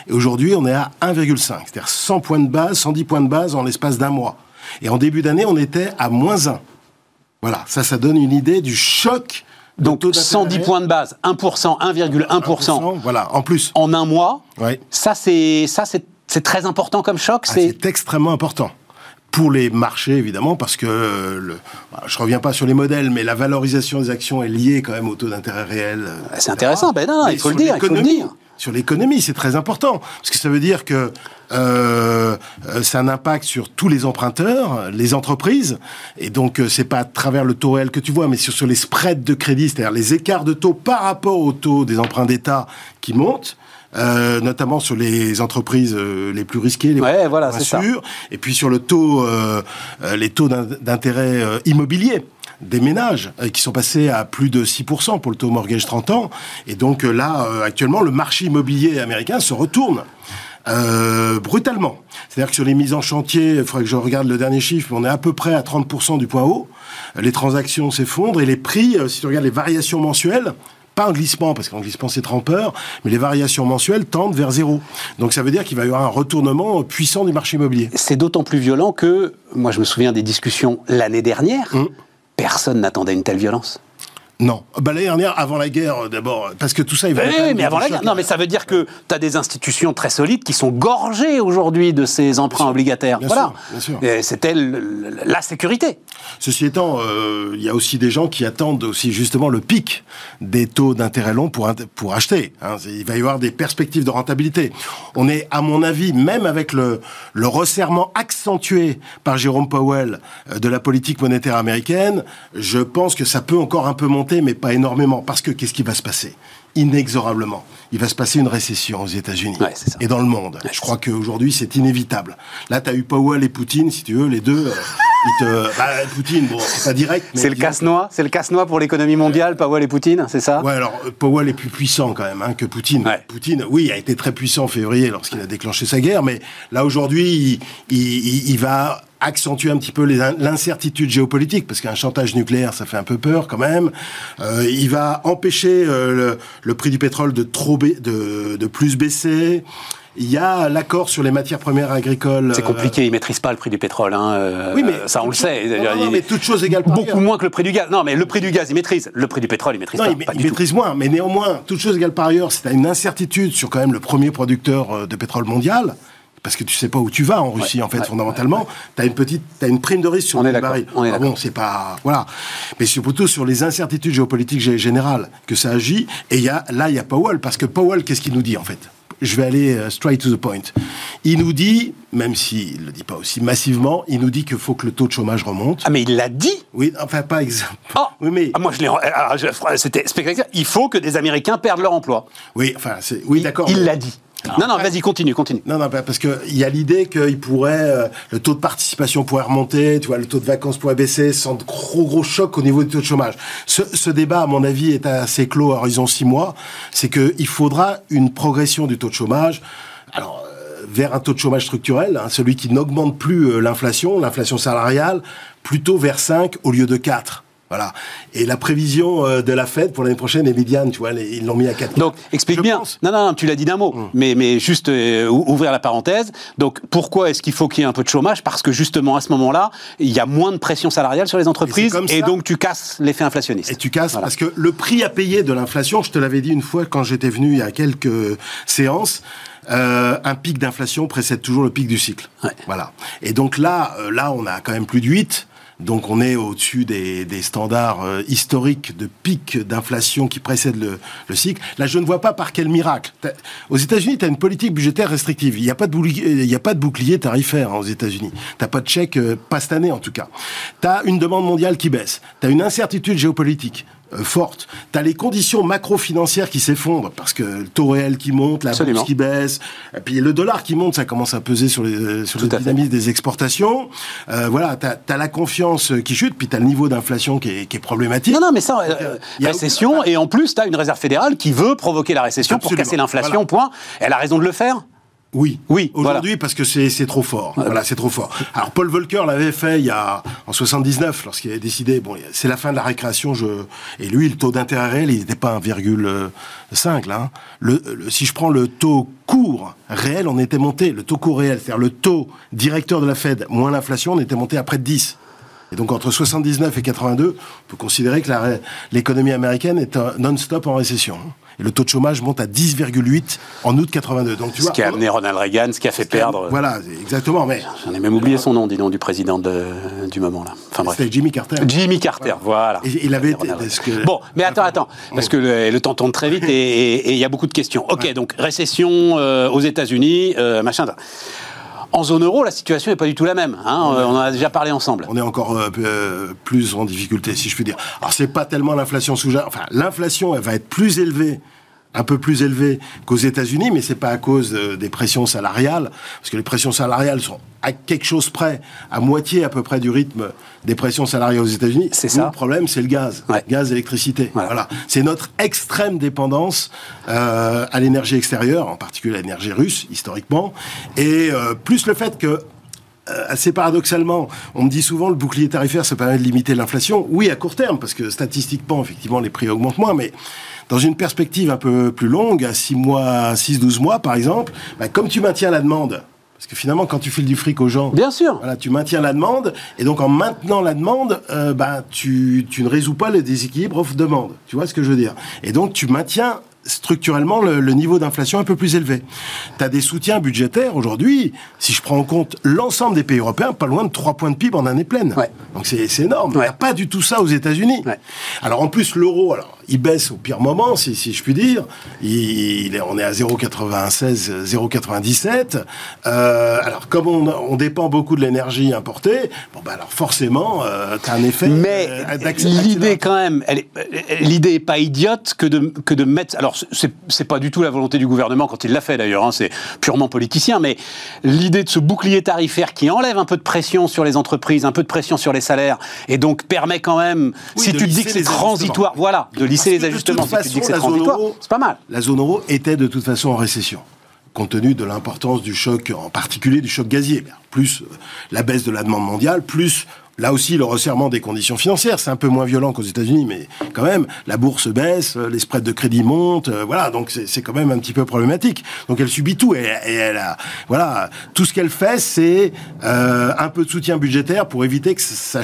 Et aujourd'hui, on est à 1,5. C'est-à-dire 100 points de base, 110 points de base en l'espace d'un mois. Et en début d'année, on était à moins 1. Voilà, ça, ça donne une idée du choc. Donc taux d'intérêt 110 points de base, 1%, 1,1% Voilà, en plus. en un mois. Ouais. Ça, c'est ça, c'est c'est très important comme choc. Ah, c'est extrêmement important. Pour les marchés, évidemment, parce que le, bah, je reviens pas sur les modèles, mais la valorisation des actions est liée quand même au taux d'intérêt réel. euh, c'est intéressant. Ben non, il faut le sur dire, il faut le l'économie- dire. Sur l'économie, c'est très important, parce que ça veut dire que euh, euh, c'est un impact sur tous les emprunteurs, les entreprises, et donc euh, c'est pas à travers le taux réel que tu vois, mais sur, sur les spreads de crédit, c'est-à-dire les écarts de taux par rapport au taux des emprunts d'État qui montent. Euh, notamment sur les entreprises euh, les plus risquées, les Ouais, plus voilà, sûres, et puis sur le taux, euh, euh, les taux d'in- d'intérêt euh, immobilier des ménages euh, qui sont passés à plus de 6% pour le taux mortgage 30 ans. Et donc là, euh, actuellement, le marché immobilier américain se retourne. euh, brutalement. C'est-à-dire que sur les mises en chantier, il faudrait que je regarde le dernier chiffre, mais on est à peu près à 30% du point haut. Les transactions s'effondrent et les prix, si tu regardes les variations mensuelles, pas en glissement, parce qu'en glissement c'est trompeur, mais les variations mensuelles tendent vers zéro. Donc ça veut dire qu'il va y avoir un retournement puissant du marché immobilier. C'est d'autant plus violent que, moi je me souviens des discussions l'année dernière, Hum. personne n'attendait une telle violence. Non. Bah, L'année dernière, avant la guerre, euh, d'abord, parce que tout ça, il va. Oui, oui, mais avant la guerre. Non, mais ça veut dire que tu as des institutions très solides qui sont gorgées aujourd'hui de ces emprunts obligataires. bien voilà. sûr, bien sûr. Et C'était la sécurité. Ceci étant, euh, il y a aussi des gens qui attendent aussi justement le pic des taux d'intérêt long pour, pour acheter. hein. Il va y avoir des perspectives de rentabilité. On est, à mon avis, même avec le, le resserrement accentué par Jérôme Powell euh, de la politique monétaire américaine, je pense que ça peut encore un peu monter, mais pas énormément. Parce que qu'est-ce qui va se passer? Inexorablement, il va se passer une récession aux États-Unis Ouais, et dans le monde. Ouais, je crois qu'aujourd'hui, c'est inévitable. Là, tu as eu Powell et Poutine, si tu veux, les deux. euh, [LAUGHS] te... bah, Poutine, bon, c'est pas direct. C'est le casse-noix, c'est le casse-noix pour l'économie mondiale, Powell et Poutine, c'est ça? Ouais, alors euh, Powell est plus puissant quand même hein, que Poutine. Ouais. Poutine, oui, a été très puissant en février lorsqu'il a déclenché sa guerre, mais là aujourd'hui, il, il- il va accentuer un petit peu l'incertitude géopolitique, parce qu'un chantage nucléaire, ça fait un peu peur quand même. Euh, il va empêcher euh, le, le prix du pétrole de trop ba- de, de plus baisser. Il y a l'accord sur les matières premières agricoles. C'est euh, compliqué, ils maîtrisent pas le prix du pétrole. hein, euh, Oui, mais ça on le sait. Non, mais toute chose égale par Beaucoup ailleurs. moins que le prix du gaz. Non, mais le prix du gaz, ils maîtrisent. Le prix du pétrole, ils maîtrisent Non, pas. il, pas il du tout. maîtrise moins, mais néanmoins, toute chose égale par ailleurs, c'est une incertitude sur quand même le premier producteur euh, de pétrole mondial. Parce que tu sais pas où tu vas en Russie, en fait, ouais, fondamentalement. Tu as une petite, t'as une prime de risque sur On le est baril. on est Ah bon, c'est pas, voilà. Mais c'est plutôt sur les incertitudes géopolitiques gé- générales que ça agit. Et il y a, là, il y a Powell, parce que Powell, qu'est-ce qu'il nous dit, en fait? Je vais aller euh, straight to the point. Il nous dit, même s'il le dit pas aussi massivement, il nous dit qu'il faut que le taux de chômage remonte. Ah, mais il l'a dit Oui, enfin, pas exactement. Oh Oui, mais, Ah, moi, je l'ai. ah, je- C'était spectaculaire. Il faut que des Américains perdent leur emploi. oui, enfin, c'est, oui, d'accord. Il mais- l'a dit. Non, non, vas-y, continue, continue. Non, non, parce qu'il y a l'idée qu'il pourrait, euh, le taux de participation pourrait remonter, tu vois, le taux de vacances pourrait baisser sans de gros, gros chocs au niveau du taux de chômage. Ce, ce débat, à mon avis, est assez clos à horizon six mois. C'est qu'il faudra une progression du taux de chômage. Alors, euh, vers un taux de chômage structurel, hein, celui qui n'augmente plus euh, l'inflation, l'inflation salariale, plutôt vers 5 au lieu de 4. Voilà. Et la prévision euh, de la Fed pour l'année prochaine est médiane, tu vois, ils l'ont mis à 4. Donc, explique Je bien. pense. Non, non, non, tu l'as dit d'un mot. Mais, mais juste euh, ou- ouvrir la parenthèse. Donc, pourquoi est-ce qu'il faut qu'il y ait un peu de chômage? Parce que justement, à ce moment-là, il y a moins de pression salariale sur les entreprises. Et, donc, tu casses l'effet inflationniste. Et tu casses Voilà. parce que le prix à payer de l'inflation, je te l'avais dit une fois quand j'étais venu il y a quelques séances, euh, un pic d'inflation précède toujours le pic du cycle. Ouais. Voilà. Et donc là, là, on a quand même plus de 8. Donc on est au-dessus des, standards euh, historiques de pic d'inflation qui précèdent le, le cycle. Là, je ne vois pas par quel miracle. Aux États-Unis, tu as une politique budgétaire restrictive. Il n'y a, pas de y a pas de bouclier tarifaire hein, aux États-Unis. Tu pas de chèque, euh, pas cette année en tout cas. Tu as une demande mondiale qui baisse. Tu as une incertitude géopolitique forte. Tu as les conditions macro-financières qui s'effondrent parce que le taux réel qui monte, la Absolument. bourse qui baisse, et puis le dollar qui monte, ça commence à peser sur les, euh, sur le dynamisme des exportations. Euh, voilà, tu as, la confiance qui chute, puis tu as le niveau d'inflation qui est, qui est problématique. Non, non, mais ça, euh, y a- récession, et en plus, tu as une réserve fédéale qui veut provoquer la récession pour casser l'inflation, Voilà. point. Elle a raison de le faire Oui, Oui, voilà. Aujourd'hui, parce que c'est trop fort. Voilà, c'est trop fort. Alors Paul Volcker l'avait fait il y a en 79 lorsqu'il avait décidé. Bon, c'est la fin de la récréation. Je et lui, le taux d'intérêt réel, il n'était pas 1,5 là. hein. Le, le- si je prends le taux court réel, on était monté. Le taux court réel, c'est-à-dire le taux directeur de la Fed moins l'inflation, on était monté à près de 10. Et donc entre 79 et 82, on peut considérer que l'économie américaine est euh, non-stop en récession. Et le taux de chômage monte à 10,8 en août 82. Donc tu Ce vois, qui a amené Ronald Reagan, ce qui a fait perdre. voilà, exactement. Mais J'en ai même oublié son nom, dis donc, du président de- du moment là. Enfin bref. c'était Jimmy Carter. Jimmy Carter, voilà. Et il avait été- Ronald parce Reagan. que- Bon, mais attends, attends, parce que le, le temps tourne très vite et il y a beaucoup de questions. Ok, donc récession euh, aux États-Unis, euh, machin. En zone euro, la situation n'est pas du tout la même. hein, on en a déjà parlé ensemble. On est encore euh, euh, plus en difficulté, si je puis dire. Alors, c'est pas tellement l'inflation sous-jacente. Enfin, l'inflation, elle va être plus élevée, un peu plus élevée qu'aux États-Unis, mais c'est pas à cause euh, des pressions salariales, parce que les pressions salariales sont à quelque chose près, à moitié à peu près du rythme des pressions salariales aux États-Unis. C'est ça. Le problème, c'est le gaz, Ouais. gaz, électricité. Voilà. Voilà. C'est notre extrême dépendance euh, à l'énergie extérieure, en particulier à l'énergie russe, historiquement, et euh, plus le fait que assez paradoxalement, on me dit souvent le bouclier tarifaire, ça permet de limiter l'inflation. Oui, à court terme, parce que statistiquement, effectivement, les prix augmentent moins, mais dans une perspective un peu plus longue, à 6 mois, 6-12 mois, par exemple, bah, comme tu maintiens la demande, parce que finalement, quand tu files du fric aux gens, Bien sûr. voilà, tu maintiens la demande, et donc en maintenant la demande, euh, bah, tu, tu ne résous pas le déséquilibre offre-demande. Tu vois ce que je veux dire? Et donc tu maintiens structurellement le, le niveau d'inflation un peu plus élevé. Tu as des soutiens budgétaires aujourd'hui, si je prends en compte l'ensemble des pays européens, pas loin de 3 points de PIB en année pleine. Ouais. Donc c'est c'est énorme. Il Ouais. n'y a pas du tout ça aux États-Unis. Ouais. Alors en plus, l'euro, alors il baisse au pire moment, si, si je puis dire. Il, il est, on est à 0,96, 0,97. Euh, alors comme on, on dépend beaucoup de l'énergie importée, bon bah alors forcément, euh, tu as un effet. Mais euh, l'idée, quand même, l'idée est pas idiote que de, que de mettre. Alors, c'est pas du tout la volonté du gouvernement quand il l'a fait d'ailleurs, hein, c'est purement politicien, mais l'idée de ce bouclier tarifaire qui enlève un peu de pression sur les entreprises, un peu de pression sur les salaires, et donc permet quand même, Oui, si tu te dis que c'est transitoire, voilà, de lisser Parce les que de ajustements, toute si tu te dis que façon, c'est la zone transitoire, euro- c'est pas mal. La zone euro était de toute façon en récession, compte tenu de l'importance du choc, en particulier du choc gazier. Plus euh, la baisse de la demande mondiale, plus là aussi le resserrement des conditions financières. C'est un peu moins violent qu'aux États-Unis, mais quand même, la bourse baisse, euh, les spreads de crédit montent, euh, voilà, donc c'est quand même un petit peu problématique. Donc elle subit tout et, et elle a, voilà, tout ce qu'elle fait, c'est euh, un peu de soutien budgétaire pour éviter que ça,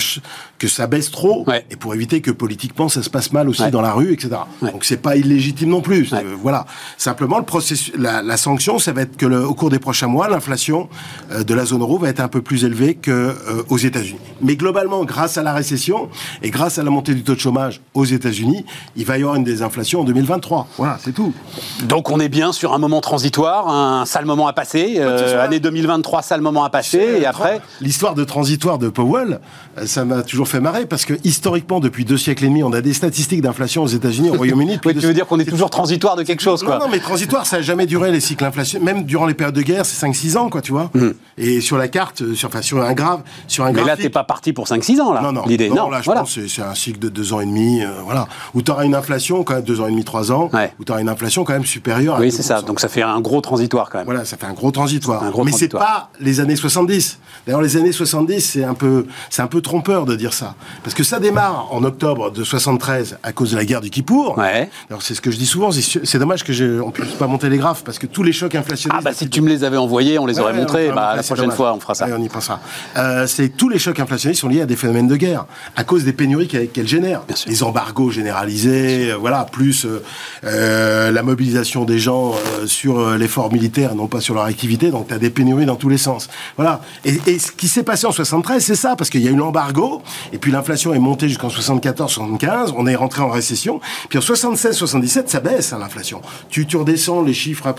que ça baisse trop Ouais. et pour éviter que politiquement ça se passe mal aussi Ouais. dans la rue, etc. Ouais. Donc c'est pas illégitime non plus. Euh, voilà. Simplement, le processus, la, la sanction, ça va être que le- au cours des prochains mois, l'inflation de la zone euro va être un peu plus élevée que euh, aux États-Unis. Mais globalement, grâce à la récession et grâce à la montée du taux de chômage aux États-Unis, il va y avoir une désinflation en 2023. Voilà, c'est tout. Donc on est bien sur un moment transitoire, un sale moment à passer, euh, année 2023, sale moment à passer, et après. L'histoire de transitoire de Powell, euh, ça m'a toujours fait marrer parce que historiquement, depuis deux siècles et demi, on a des statistiques d'inflation aux États-Unis, au Royaume-Uni. Oui, tu veux dire qu'on est toujours transitoire de quelque chose, quoi. Non, non, mais transitoire, ça n'a jamais duré les cycles inflationnels. Même durant les périodes de guerre, c'est 5-6 ans, quoi, tu vois. Et sur la carte, euh, sur, enfin, sur un grave, sur un Hmm. Mais là, graphique- t'es pas parti pour 5-6 ans, là, non, non, l'idée. non, là, je voilà. pense que c'est- un cycle de deux ans et demi, euh, voilà, où tu auras une inflation quand même deux ans et demi, trois ans, Ouais. où tu auras une inflation quand même supérieure. à Oui, 2%. c'est ça. Donc ça fait un gros transitoire quand même. Voilà, ça fait un gros transitoire. Un gros Mais c'est pas les années 70. D'ailleurs, les années 70, c'est un peu, un peu trompeur de dire ça. Parce que ça démarre en octobre de 73 à cause de la guerre du Kippour. Ouais. Alors, c'est ce que je dis souvent. c'est- dommage que j'ai, on puisse pas mon télégraphe parce que tous les chocs inflationnistes. Ah bah si tu me les avais envoyés, on les aurait montrés. on Bah, la prochaine dommage. fois, on fera ça. Ouais, on y pensera. Euh, c'est tous les chocs inflationnistes sont liés à des phénomènes de guerre à cause des pénuries qu'elle qu'elle génère. Bien sûr. Les embargos généralisés, euh, voilà, plus euh, euh, la mobilisation des gens euh, sur l'effort militaire, non pas sur leur activité. Donc, tu as des pénuries dans tous les sens. Voilà. Et, et ce qui s'est passé en 73, c'est ça, parce qu'il y a eu l'embargo, et puis l'inflation est montée jusqu'en 74-75, on est rentré en récession. Puis en 76-77, ça baisse, hein, l'inflation. Tu, tu redescends les chiffres,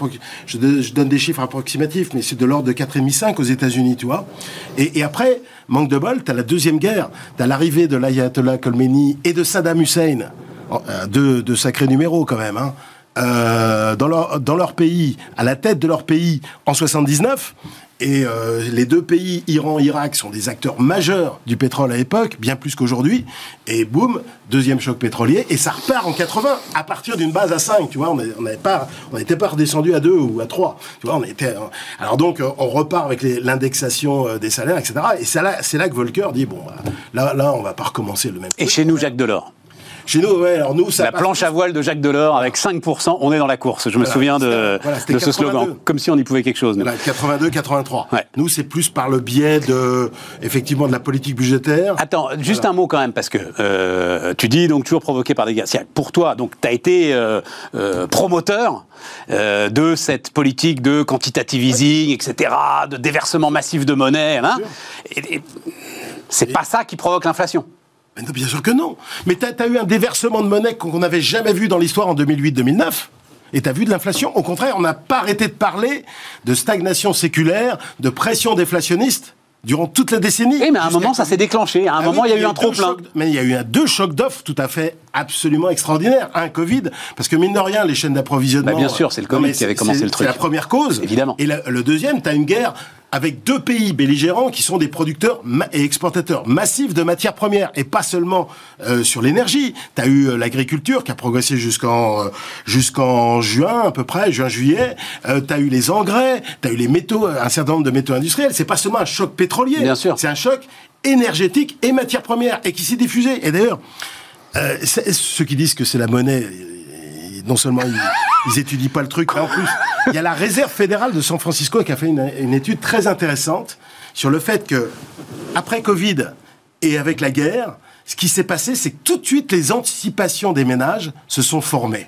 je, donne des chiffres approximatifs, mais c'est de l'ordre de 4,5 aux États-Unis, tu vois. Et, et après, manque de bol, tu as la deuxième guerre, tu as l'arrivée de l'ayatollah Khomeini et de Saddam Hussein, en- euh, deux, deux sacrés numéros quand même, hein. euh, dans, leur, dans leur pays, à la tête de leur pays en 79. Et euh, les deux pays, Iran et Irak, sont des acteurs majeurs du pétrole à l'époque, bien plus qu'aujourd'hui. Et boum, deuxième choc pétrolier, et ça repart en 80, à partir d'une base à 5, tu vois, on n'était pas, on pas redescendu à 2 ou à 3, tu vois, on était... Alors donc, euh, on repart avec l'indexation euh, des salaires, etc. Et c'est là, que Volcker dit, bon, bah, là, là, on va pas recommencer le même Et truc. chez nous, Jacques Delors. Chez nous, ouais, alors nous, ça La planche à voile de Jacques Delors avec 5%, on est dans la course. Je me Voilà, souviens de, voilà, ce slogan. 82. Comme si on y pouvait quelque chose. nous. Voilà, 82, 83. Ouais. Nous, c'est plus par le biais de, effectivement, de la politique budgétaire. Attends, juste un mot quand même, parce que euh, tu dis donc toujours provoqué par des. C'est-à-dire, Pour toi, donc tu as été euh, euh, promoteur de cette politique de quantitative easing, etc., de déversement massif de monnaie. hein. Et- et c'est pas ça qui provoque l'inflation. Mais non, bien sûr que non. Mais tu as, eu un déversement de monnaie qu'on n'avait jamais vu dans l'histoire en 2008-2009. Et tu as vu de l'inflation. Au contraire, on n'a pas arrêté de parler de stagnation séculaire, de pression déflationniste durant toute la décennie. Et mais à un moment, ça s'est déclenché. À un Ah moment, oui, il y a eu un trop-plein. Mais il y a eu un, deux chocs d'offres tout à fait absolument extraordinaires. Un Covid, parce que mine de rien, les chaînes d'approvisionnement. Bah, bien sûr, c'est le Covid qui avait commencé le truc. C'est la première cause. Évidemment. Et la- le deuxième, tu as une guerre avec deux pays belligérants qui sont des producteurs et exportateurs massifs de matières premières. Et pas seulement euh, sur l'énergie. Tu as eu euh, l'agriculture qui a progressé jusqu'en euh, jusqu'en juin à peu près, juin-juillet. Euh, tu as eu les engrais, tu as eu les métaux, un certain nombre de métaux industriels. C'est pas seulement un choc pétrolier. Bien sûr. C'est un choc énergétique et matières premières et qui s'est diffusé. Et d'ailleurs, euh, ceux qui disent que c'est la monnaie, euh, non seulement ils, étudient pas le truc, mais en plus, il y a la réserve fédérale de San Francisco qui a fait une, étude très intéressante sur le fait que, après Covid et avec la guerre, ce qui s'est passé, c'est que tout de suite, les anticipations des ménages se sont formées.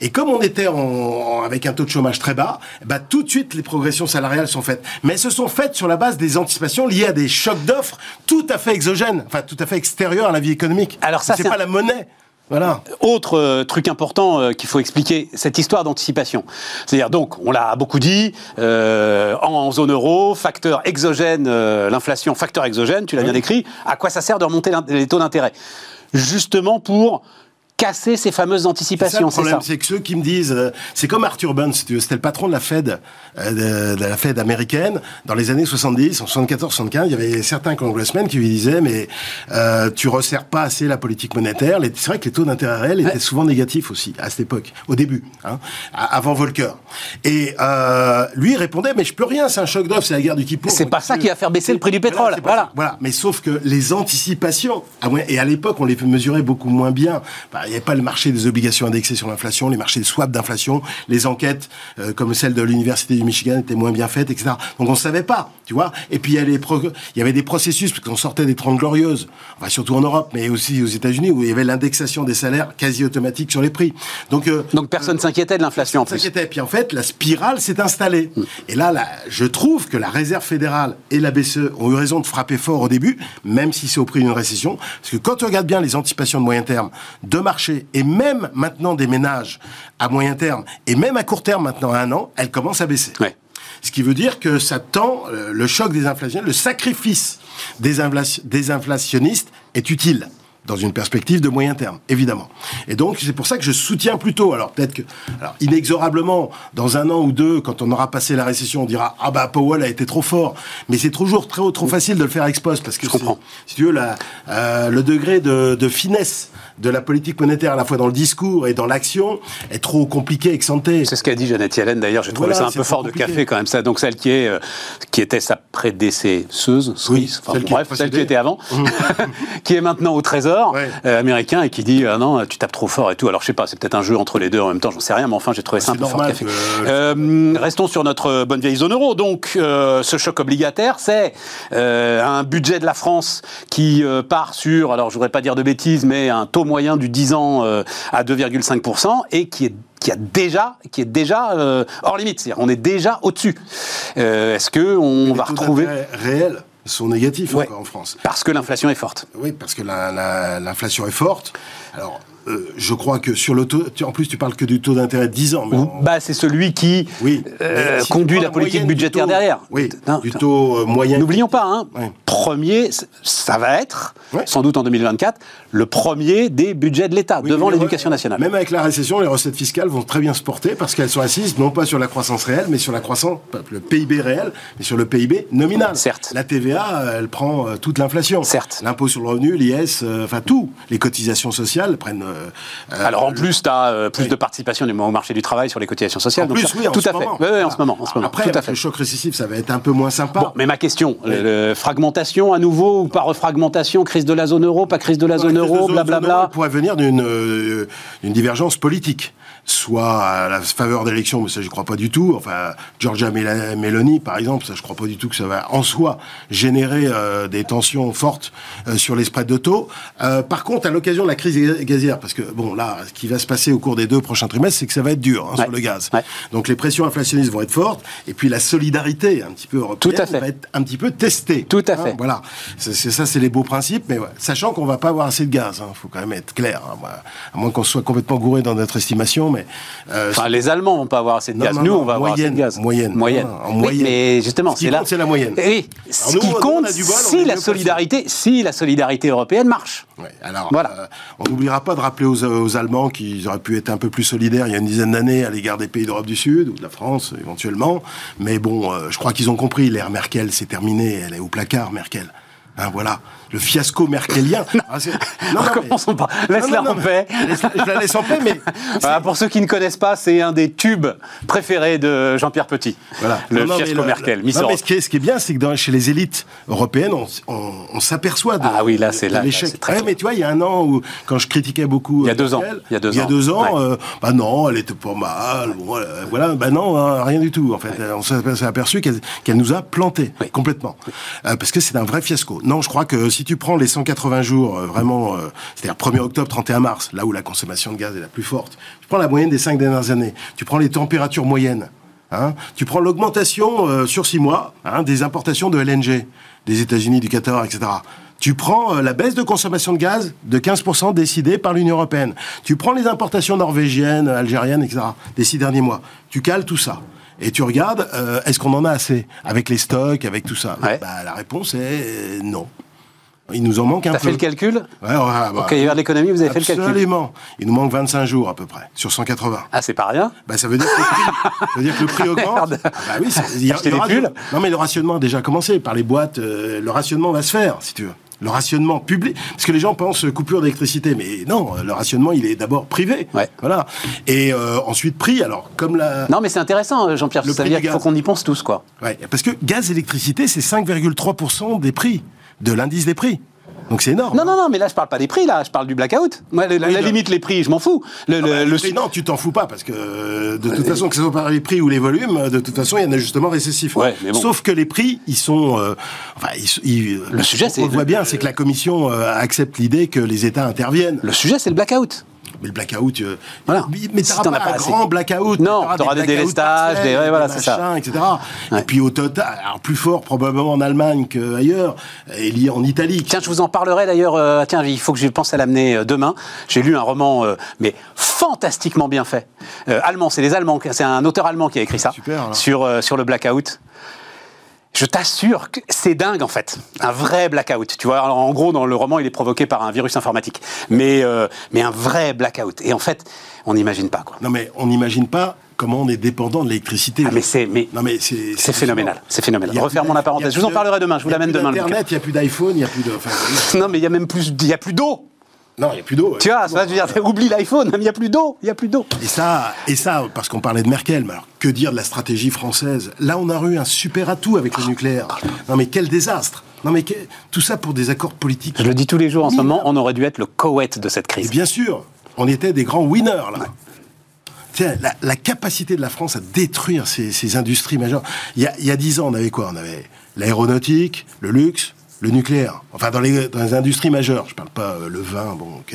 Et comme on était en- en- avec un taux de chômage très bas, ben, tout de suite les progressions salariales sont faites. Mais elles se sont faites sur la base des anticipations liées à des chocs d'offres tout à fait exogènes, enfin tout à fait extérieurs à la vie économique. Alors ça, c'est pas un- la monnaie. Voilà. Autre euh, truc important euh, qu'il faut expliquer, cette histoire d'anticipation. C'est-à-dire donc, on l'a beaucoup dit, euh, en, en zone euro, facteur exogène, l'inflation, facteur exogène, tu l'as bien décrit. À quoi ça sert de remonter les taux d'intérêt? Justement pour casser ces fameuses C'est ça anticipations, le problème, c'est que ceux qui me disent, euh, c'est comme Arthur Burns, si c'était le patron de la Fed, euh, de, de la Fed américaine, dans les années 70, en 74-75, il y avait certains congressmen qui lui disaient, mais euh, tu resserres pas assez la politique monétaire. C'est vrai que les taux d'intérêt réels étaient souvent négatifs aussi, à cette époque, au début, hein, avant Volcker. Et euh, lui répondait, mais je peux rien, c'est un choc d'offre, c'est la guerre du Kippour. C'est pas ça qui va faire baisser le prix du pétrole, voilà. Voilà, mais sauf que les anticipations, moins- et à l'époque on les mesurait beaucoup moins bien, Bah, n'y avait pas le marché des obligations indexées sur l'inflation, les marchés de swap d'inflation, les enquêtes euh, comme celle de l'Université du Michigan étaient moins bien faites, etc. Donc on ne savait pas, tu vois. Et puis il y, a les pro- il y avait des processus, parce qu'on sortait des 30 glorieuses, enfin, surtout en Europe, mais aussi aux États-Unis, où il y avait l'indexation des salaires quasi automatique sur les prix. Donc, euh, Donc personne s'inquiétait de l'inflation en plus. s'inquiétait. Puis en fait, la spirale s'est installée. Et là, là, je trouve que la Réserve fédérale et la BCE ont eu raison de frapper fort au début, même si c'est au prix d'une récession. Parce que quand on regarde bien les anticipations de moyen terme de marché, et même maintenant des ménages à moyen terme, et même à court terme maintenant à un an, elles commencent à baisser. Ouais. Ce qui veut dire que ça tend, euh, le choc des inflations, le sacrifice des inflationnistes est utile dans une perspective de moyen terme, évidemment. Et donc, c'est pour ça que je soutiens plutôt, alors peut-être que, alors inexorablement, dans un an ou deux, quand on aura passé la récession, on dira, ah bah Powell a été trop fort. Mais c'est toujours très, trop facile de le faire ex post, parce que Je comprends. si tu veux, la, euh, le degré de, de finesse de la politique monétaire, à la fois dans le discours et dans l'action, est trop compliqué, excenté. C'est ce qu'a dit Janet Yellen d'ailleurs. J'ai trouvé Voilà, ça un peu trop fort de café quand même. Ça, donc celle qui est, euh, qui était sa prédécesseuse, Oui, Suisse, enfin, celle qui bref, celle qui était avant, [LAUGHS] qui est maintenant au Trésor Ouais. euh, américain et qui dit ah non, tu tapes trop fort et tout. Alors je sais pas, c'est peut-être un jeu entre les deux en même temps. J'en sais rien, mais enfin j'ai trouvé ça un peu fort café. que- Euh, restons sur notre bonne vieille zone euro. Donc euh, ce choc obligataire, c'est euh, un budget de la France qui euh, part sur, alors je voudrais pas dire de bêtises, mais un taux moyen du 10 ans euh, à 2,5% et qui est qui a déjà, qui est déjà euh, hors limite, c'est-à-dire on est déjà au-dessus. Euh, Est-ce que on va retrouver réels sont négatifs Ouais. encore en France. parce que l'inflation est forte. Oui, parce que la- la- l'inflation est forte. Alors, euh, je crois que sur le taux, tu- en plus tu parles que du taux d'intérêt de 10 ans. Mais Bah c'est celui qui oui, euh, si conduit la politique budgétaire taux- derrière. Oui, Non, du taux euh, moyen. N'oublions pas, hein, Ouais. premier, ça va être, Ouais. sans doute en 2024, le premier des budgets de l'État, Oui, devant l'éducation nationale. Même avec la récession, les recettes fiscales vont très bien se porter parce qu'elles sont assises non pas sur la croissance réelle, mais sur la croissance, le PIB réel, mais sur le PIB nominal. Certes. La TVA, elle prend toute l'inflation. Certes. L'impôt sur le revenu, l'IS, enfin tout. Les cotisations sociales prennent. Euh, euh, Alors en plus, tu as plus oui. de participation du au marché du travail sur les cotisations sociales. en donc plus, ça- oui, en tout ce à fait. moment. Oui, oui, en ce moment. En ce moment. Après, tout à avec fait. le choc récessif, ça va être un peu moins sympa. Bon, mais ma question, le- le- fragmentation à nouveau ou pas refragmentation, crise de la zone euro, pas crise de la zone euro, zone- euro, blablabla. elle pourrait venir d'une euh, d'une divergence politique. Soit à la faveur d'élections, mais ça je crois pas du tout. Enfin, Georgia Mel- Meloni, par exemple, ça je crois pas du tout que ça va en soi générer euh, des tensions fortes euh, sur les spreads de taux. Euh, par contre, à l'occasion de la crise gazière, parce que bon là, ce qui va se passer au cours des deux prochains trimestres, c'est que ça va être dur hein, Ouais. sur le gaz. Ouais. Donc les pressions inflationnistes vont être fortes, et puis la solidarité un petit peu européenne Tout à fait. va être un petit peu testée. Tout à Hein, fait. voilà, c'est ça, c'est les beaux principes, mais ouais, sachant qu'on va pas avoir assez de gaz, il faut quand même être clair. hein, à moins qu'on soit complètement gouré dans notre estimation, mais euh, Enfin, les Allemands vont pas avoir assez de Non, gaz. non, Nous, non, on va avoir assez de moyenne, gaz. moyenne. Moyenne. En Oui, moyenne. mais justement, Ce c'est là. compte, c'est la moyenne. Oui. Ce nous, qui on compte, bol, si la solidarité, si la solidarité européenne marche. Ouais, alors, Voilà. euh, on n'oubliera pas de rappeler aux, aux Allemands qu'ils auraient pu être un peu plus solidaires il y a une dizaine d'années à l'égard des pays d'Europe du Sud ou de la France éventuellement. Mais bon, euh, je crois qu'ils ont compris. L'ère Merkel, c'est terminé. Elle est au placard, Merkel. Hein, voilà, le fiasco merkelien. [LAUGHS] Ah, non, mais- Recommençons pas. Laisse-la en paix. mais- laisse- Je la laisse en paix, mais [LAUGHS] Voilà, pour ceux qui ne connaissent pas, c'est un des tubes préférés de Jean-Pierre Petit. Voilà. Le Non, fiasco mais Merkel, le- Miss non, mais ce qui est, ce qui est bien, c'est que dans- chez les élites européennes, on, s- on- on s'aperçoit de, Ah oui, là, c'est l'échec. Ouais, mais tu vois, il y a un an où, quand je critiquais beaucoup. Il y a euh, deux ans. Il y a deux ans. ans, Ouais. euh, bah non, elle était pas mal. Euh, voilà, bah non, hein, rien du tout. En fait, on s'est aperçu qu'elle nous a planté Oui. complètement, Euh, parce que c'est un vrai fiasco. Non, je crois que si tu prends les 180 jours, euh, vraiment, euh, c'est-à-dire 1er octobre, 31 mars, là où la consommation de gaz est la plus forte, tu prends la moyenne des cinq dernières années, tu prends les températures moyennes. Hein, tu prends l'augmentation euh, sur six mois hein, des importations de LNG des États-Unis, du Qatar, etc. Tu prends la baisse de consommation de gaz de 15% décidée par l'Union européenne. Tu prends les importations norvégiennes, algériennes, etc. des six derniers mois. Tu cales tout ça. Et tu regardes, euh, est-ce qu'on en a assez avec les stocks, avec tout ça? Ouais. bah, La réponse est non. Il nous en manque un T'as peu. fait le calcul Ouais, ouais, bah, Au cahier de l'économie, vous avez fait le calcul Absolument. Il nous manque 25 jours à peu près, sur 180. Ah, c'est pas rien. Bah, ça veut dire que le prix, [LAUGHS] ça veut dire que le prix augmente. Merde. Ah bah oui, c'est- il y a- Non, mais le rationnement a déjà commencé par les boîtes. euh, le rationnement va se faire, si tu veux. Le rationnement public. Parce que les gens pensent coupure d'électricité. Mais non, le rationnement, il est d'abord privé. Ouais. Voilà. Et euh, ensuite, prix. Alors, comme la. Non, mais c'est intéressant, Jean-Pierre. Ça veut dire qu'il faut qu'on y pense tous, quoi. Ouais, parce que gaz, électricité, c'est 5,3% des prix, de l'indice des prix. Donc c'est énorme. Non, non, non, mais là, je parle pas des prix, là. Je parle du blackout. Moi, la, la Oui, le- limite, les prix, je m'en fous. Le, Ah bah, le- les prix, non, tu t'en fous pas parce que euh, de toute façon, que ce soit par les prix ou les volumes, de toute façon, il y a un ajustement récessif. Ouais, mais bon. Sauf que les prix, ils sont, euh, enfin, ils- ils- Le sujet, on c'est- le voit bien, c'est que la Commission euh, accepte l'idée que les États interviennent. le sujet, c'est le blackout. Mais le blackout, euh, Voilà. mais, mais Si t'auras pas as pas un assez. grand blackout. Non, t'auras des blackouts délestages, des- ouais, voilà, c'est ça. etc. Ouais. Et puis au total, alors plus fort probablement en Allemagne qu'ailleurs, et lié en Italie. Tiens, je vous en parlerai d'ailleurs. euh, tiens, il faut que je pense à l'amener euh, demain. J'ai lu un roman, euh, mais fantastiquement bien fait. Allemand, c'est les Allemands. C'est un auteur allemand qui a écrit ça Super, sur sur le blackout. Je t'assure que c'est dingue en fait, un vrai blackout. Tu vois, alors, en gros dans le roman, il est provoqué par un virus informatique, mais euh, mais un vrai blackout. Et en fait, on n'imagine pas quoi. Non mais on n'imagine pas comment on est dépendant de l'électricité. Ah, mais c'est mais Non mais c'est c'est phénoménal, c'est phénoménal. Refermons la parenthèse. Je vous en parlerai demain. Je vous l'amène demain. Internet, il n'y a plus d'iPhone, il n'y a plus de. enfin, [LAUGHS] Non, mais il y a même plus, il y a plus d'eau. Non, il n'y a plus d'eau. Tu vois, ça, je veux dire, oublie l'iPhone, il n'y a plus d'eau, il n'y a plus d'eau. Et ça, et ça, parce qu'on parlait de Merkel, mais alors que dire de la stratégie française? Là, on a eu un super atout avec le nucléaire. Non, mais quel désastre Non, mais que- tout ça pour des accords politiques. Je le dis tous les jours en ce moment, on aurait dû être le Koweït de cette Et crise. bien sûr, on était des grands winners, là. Tiens, la, la capacité de la France à détruire ces, ces industries majeures. Il y a dix ans, on avait quoi? On avait l'aéronautique, le luxe, le nucléaire. Enfin, dans les, dans les industries majeures. Je parle pas euh, le vin, bon, ok.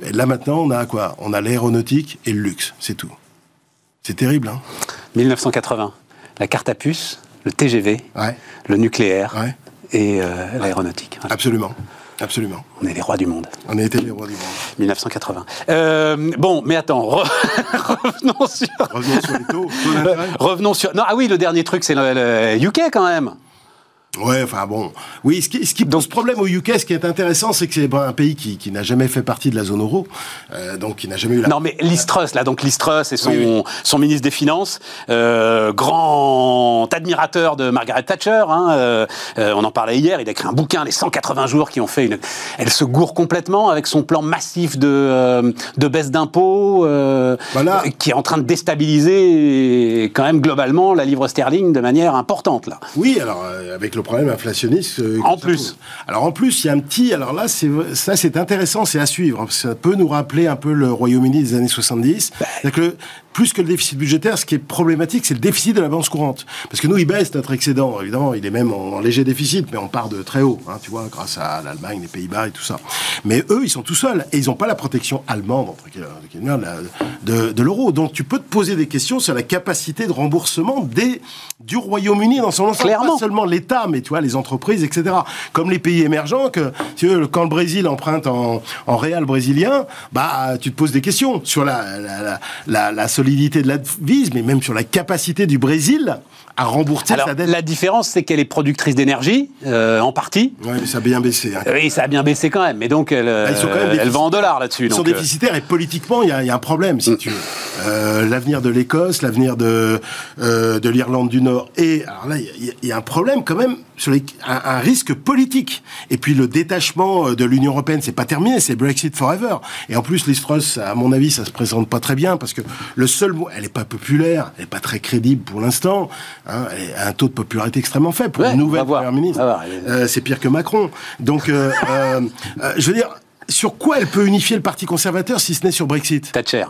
mais- là, maintenant, on a quoi? On a l'aéronautique et le luxe, c'est tout. C'est terrible, hein 1980, la carte à puce, le TGV, Ouais. le nucléaire Ouais. et euh, l'aéronautique. Absolument. Absolument. On est les rois du monde. On a été les rois du monde. 1980. Euh, bon, mais attends, re- [LAUGHS] revenons sur... Revenons sur les taux. Revenons sur... Non, ah oui, le dernier truc, c'est le, le UK quand même. Ouais, enfin bon. Oui, ce qui, ce qui pose problème au UK, ce qui est intéressant, c'est que c'est un pays qui, qui n'a jamais fait partie de la zone euro, euh, donc qui n'a jamais eu la... Non, mais Listrus, là, donc Listrus et son, Oui, oui. son ministre des Finances, euh, grand admirateur de Margaret Thatcher, hein, euh, on en parlait hier, il a écrit un bouquin, Les 180 jours, qui ont fait une... Elle se gourre complètement avec son plan massif de, de baisse d'impôts, Voilà. qui est en train de déstabiliser quand même globalement la livre sterling de manière importante, là. Oui, alors avec le problème inflationniste. euh, En plus. Alors en plus, il y a un petit. Alors là, c'est ça, c'est intéressant, c'est à suivre. ça peut nous rappeler un peu le Royaume-Uni des années 70. Bah, que plus que le déficit budgétaire, ce qui est problématique, c'est le déficit de la balance courante. Parce que nous, il baisse notre excédent. Évidemment, il est même en, en léger déficit, mais on part de très haut. Hein, tu vois, grâce à l'Allemagne, les Pays-Bas et tout ça. Mais eux, ils sont tout seuls et ils n'ont pas la protection allemande entre guillemets, de, de, de l'euro. Donc tu peux te poser des questions sur la capacité de remboursement des du Royaume-Uni dans son ensemble, Clairement. pas seulement l'État, mais tu vois les entreprises, etc. Comme les pays émergents, que si tu veux, quand le Brésil emprunte en, en réal brésilien, bah tu te poses des questions sur la, la, la, la- la solidité de la devise, mais même sur la capacité du Brésil à rembourser Alors, sa dette. la différence, c'est qu'elle est productrice d'énergie, euh, en partie. Ouais, mais ça a bien baissé. hein. Oui, ça a bien baissé quand même, mais donc elle, Bah, ils sont quand même elle vend en dollars là-dessus. Ils sont euh, déficitaires et politiquement, il y, a- il y a un problème, si tu veux. Euh, l'avenir de l'Écosse, l'avenir de, euh, de l'Irlande du Nord. Et alors là, il y, a- il y a un problème quand même, sur les, un, un risque politique. Et puis le détachement de l'Union Européenne, c'est pas terminé, c'est Brexit forever. Et en plus, Liz Truss, à mon avis, ça se présente pas très bien, parce que le seul mot, elle est pas populaire, elle est pas très crédible pour l'instant. Hein, un taux de popularité extrêmement faible pour Ouais, une nouvelle première ministre. Euh, c'est pire que Macron. Donc, [LAUGHS] euh, euh, je veux dire, sur quoi elle peut unifier le Parti conservateur si ce n'est sur Brexit? Thatcher.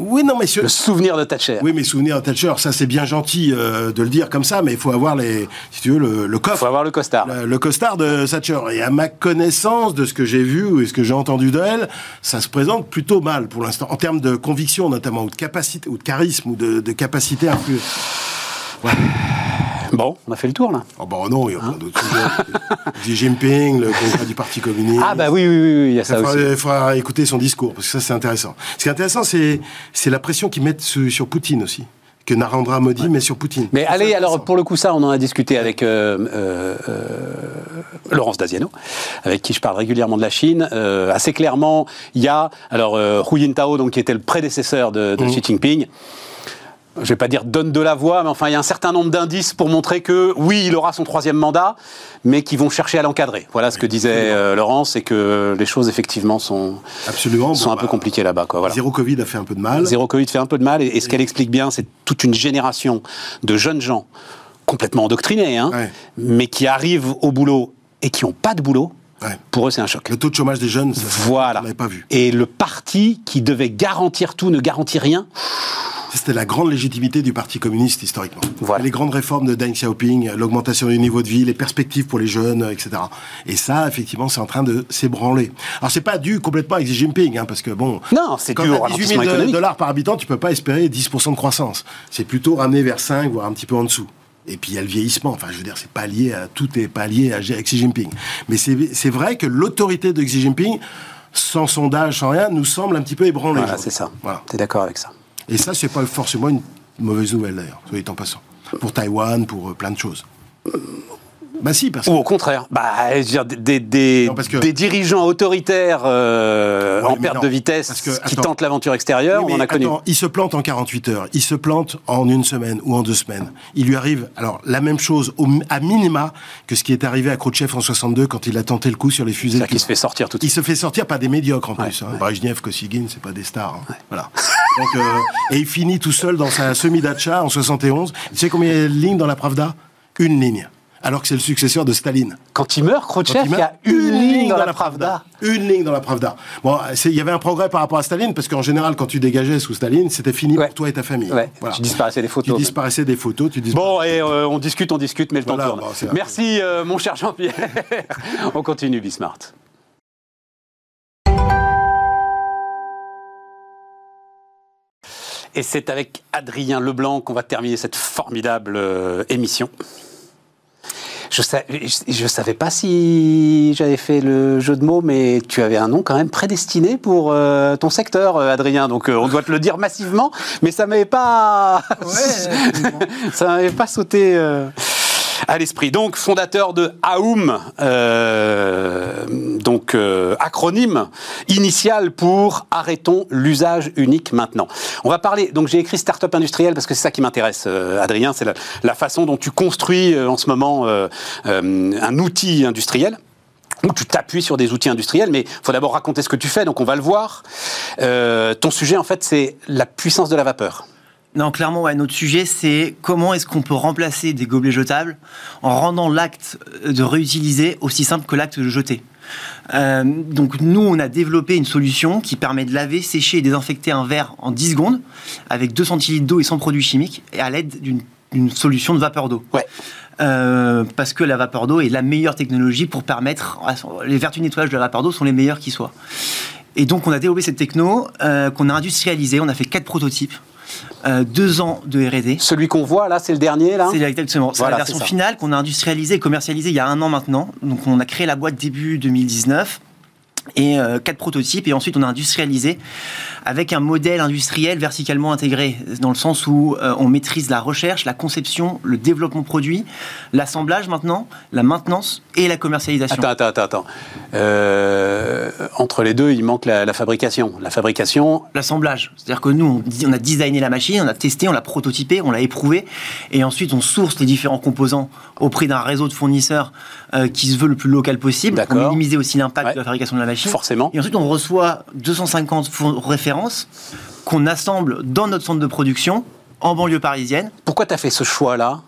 Oui, non, mais sur... Le souvenir de Thatcher. Oui, mais souvenir de Thatcher, ça c'est bien gentil euh, de le dire comme ça, mais il faut avoir les, si tu veux, le, le Il coffre. faut avoir le costard. Le, le costard de Thatcher. Et à ma connaissance de ce que j'ai vu et ce que j'ai entendu d'elle, ça se présente plutôt mal pour l'instant, en termes de conviction notamment, ou de capacité, ou de charisme, ou de, de capacité à influer. Bon, on a fait le tour là. Oh bah non, il y a plein d'autres [LAUGHS] sujets. Xi Jinping, le congrès du Parti communiste. Ah bah oui, oui, oui, il y a ça Il faudra, aussi. il faudra écouter son discours, parce que ça, c'est intéressant. Ce qui est intéressant, c'est, c'est la pression qu'ils mettent sur, sur Poutine aussi. Que Narendra Modi met sur Poutine. Mais allez, alors pour le coup, ça, on en a discuté avec euh, euh, euh, Laurence Daziano, avec qui je parle régulièrement de la Chine. Euh, assez clairement, il y a alors Hu Jintao, donc qui était le prédécesseur de, de Xi Jinping. Je vais pas dire donne de la voix, mais enfin il y a un certain nombre d'indices pour montrer que oui, il aura son troisième mandat, mais qui vont chercher à l'encadrer. Voilà ce que disait euh, Laurence, et que les choses effectivement sont Absolument. sont bon, un peu bah, compliquées là-bas. Voilà. Zéro Covid a fait un peu de mal. Zéro Covid fait un peu de mal, et, et ce qu'elle explique bien, c'est toute une génération de jeunes gens complètement endoctrinés, hein, Ouais. mais qui arrivent au boulot et qui n'ont pas de boulot. Ouais. Pour eux, c'est un choc. Le taux de chômage des jeunes, ça, Voilà. on l'avait pas vu. Et le parti qui devait garantir tout ne garantit rien. C'était la grande légitimité du Parti communiste historiquement. Voilà. Les grandes réformes de Deng Xiaoping, l'augmentation du niveau de vie, les perspectives pour les jeunes, etc. Et ça, effectivement, c'est en train de s'ébranler. Alors, c'est pas dû complètement à Xi Jinping, hein, parce que bon. Non, c'est quand dû au t'as 18 ralentissement 000 économique. dollars par habitant, tu peux pas espérer 10% de croissance. C'est plutôt ramener vers 5, voire un petit peu en dessous. Et puis il y a le vieillissement. Enfin, je veux dire, c'est pas lié à tout est pas lié à Xi Jinping. Mais c'est vrai que l'autorité de Xi Jinping, sans sondage, sans rien, nous semble un petit peu ébranlée. Voilà, c'est ça. Voilà. T'es d'accord avec ça? Et ça, c'est pas forcément une mauvaise nouvelle d'ailleurs, soit dit en passant. Pour Taïwan, pour euh, plein de choses. Bah si, parce que Ou au contraire, bah, je veux dire, des, des, Non, parce que- des dirigeants autoritaires euh, Ouais, en perte non, de vitesse parce que, qui tentent l'aventure extérieure, Oui, on en a connu. il se plante en 48 heures, il se plante en une semaine ou en deux semaines. Il lui arrive, alors, la même chose, au, à minima, que ce qui est arrivé à Khrouchtchev en 62 quand il a tenté le coup sur les fusées. C'est-à-dire qu'il se fait sortir tout de Il suite. se fait sortir par des médiocres en Ouais, plus. Hein. ouais. Brezhnev, Kosygin, c'est pas des stars. hein. Voilà. Donc, euh, et il finit tout seul dans sa semi-dacha en 71. Tu sais combien il y a de lignes dans la Pravda? Une ligne. Alors que c'est le successeur de Staline. Quand il meurt, Khrouchtchev, il y meurt, a une, ligne dans la Pravda. Une ligne dans la Pravda. Bon, il y avait un progrès par rapport à Staline, parce qu'en général, quand tu dégageais sous Staline, c'était fini Ouais. pour toi et ta famille. Ouais, Voilà. tu disparaissais des photos. Tu disparaissais des photos, tu disparaissais. Bon, et euh, on discute, on discute, mais le Voilà, temps tourne. bon, Merci, euh, mon cher Jean-Pierre. on continue, Bismart. Et c'est avec Adrien Leblanc qu'on va terminer cette formidable euh, émission. Je ne savais pas si j'avais fait le jeu de mots, mais tu avais un nom quand même prédestiné pour euh, ton secteur, euh, Adrien. Donc euh, on doit te le dire massivement, mais ça m'avait pas, [LAUGHS] ça m'avait pas sauté. euh. À l'esprit. Donc, fondateur de AUM, euh, donc euh, acronyme initial pour Arrêtons l'usage unique maintenant. On va parler, donc j'ai écrit Startup industriel parce que c'est ça qui m'intéresse, euh, Adrien, c'est la, façon dont tu construis euh, en ce moment euh, un outil industriel où tu t'appuies sur des outils industriels, mais il faut d'abord raconter ce que tu fais, donc on va le voir. Euh, ton sujet, en fait, c'est la puissance de la vapeur. Non, clairement, ouais, notre sujet, c'est comment est-ce qu'on peut remplacer des gobelets jetables en rendant l'acte de réutiliser aussi simple que l'acte de jeter. Euh, donc nous, on a développé une solution qui permet de laver, sécher et désinfecter un verre en 10 secondes avec 2 centilitres d'eau et sans produits chimiques et à l'aide d'une solution de vapeur d'eau. Ouais. Euh, parce que la vapeur d'eau est la meilleure technologie pour permettre. Les vertus de nettoyage de la vapeur d'eau sont les meilleures qui soient. Et donc, on a développé cette techno euh, qu'on a industrialisée. On a fait quatre prototypes. Euh, deux ans de R&D. Celui qu'on voit là, c'est le dernier là. C'est exactement. C'est voilà, la version finale qu'on a industrialisée et commercialisée il y a un an maintenant. Donc on a créé la boîte début 2019 et euh, quatre prototypes et ensuite on a industrialisé avec un modèle industriel verticalement intégré dans le sens où euh, on maîtrise la recherche, la conception, le développement produit, l'assemblage maintenant, la maintenance et la commercialisation. Attends, attends, attends. Euh, entre les deux, il manque la, la fabrication. La fabrication. L'assemblage. C'est-à-dire que nous, on, on, a designé la machine, on a testé, on l'a prototypé, on l'a éprouvé et ensuite on source les différents composants auprès d'un réseau de fournisseurs qui se veut le plus local possible pour minimiser aussi l'impact ouais. de la fabrication de la machine. Forcément. Et ensuite, on reçoit 250 références qu'on assemble dans notre centre de production en banlieue parisienne. Pourquoi tu as fait ce choix-là?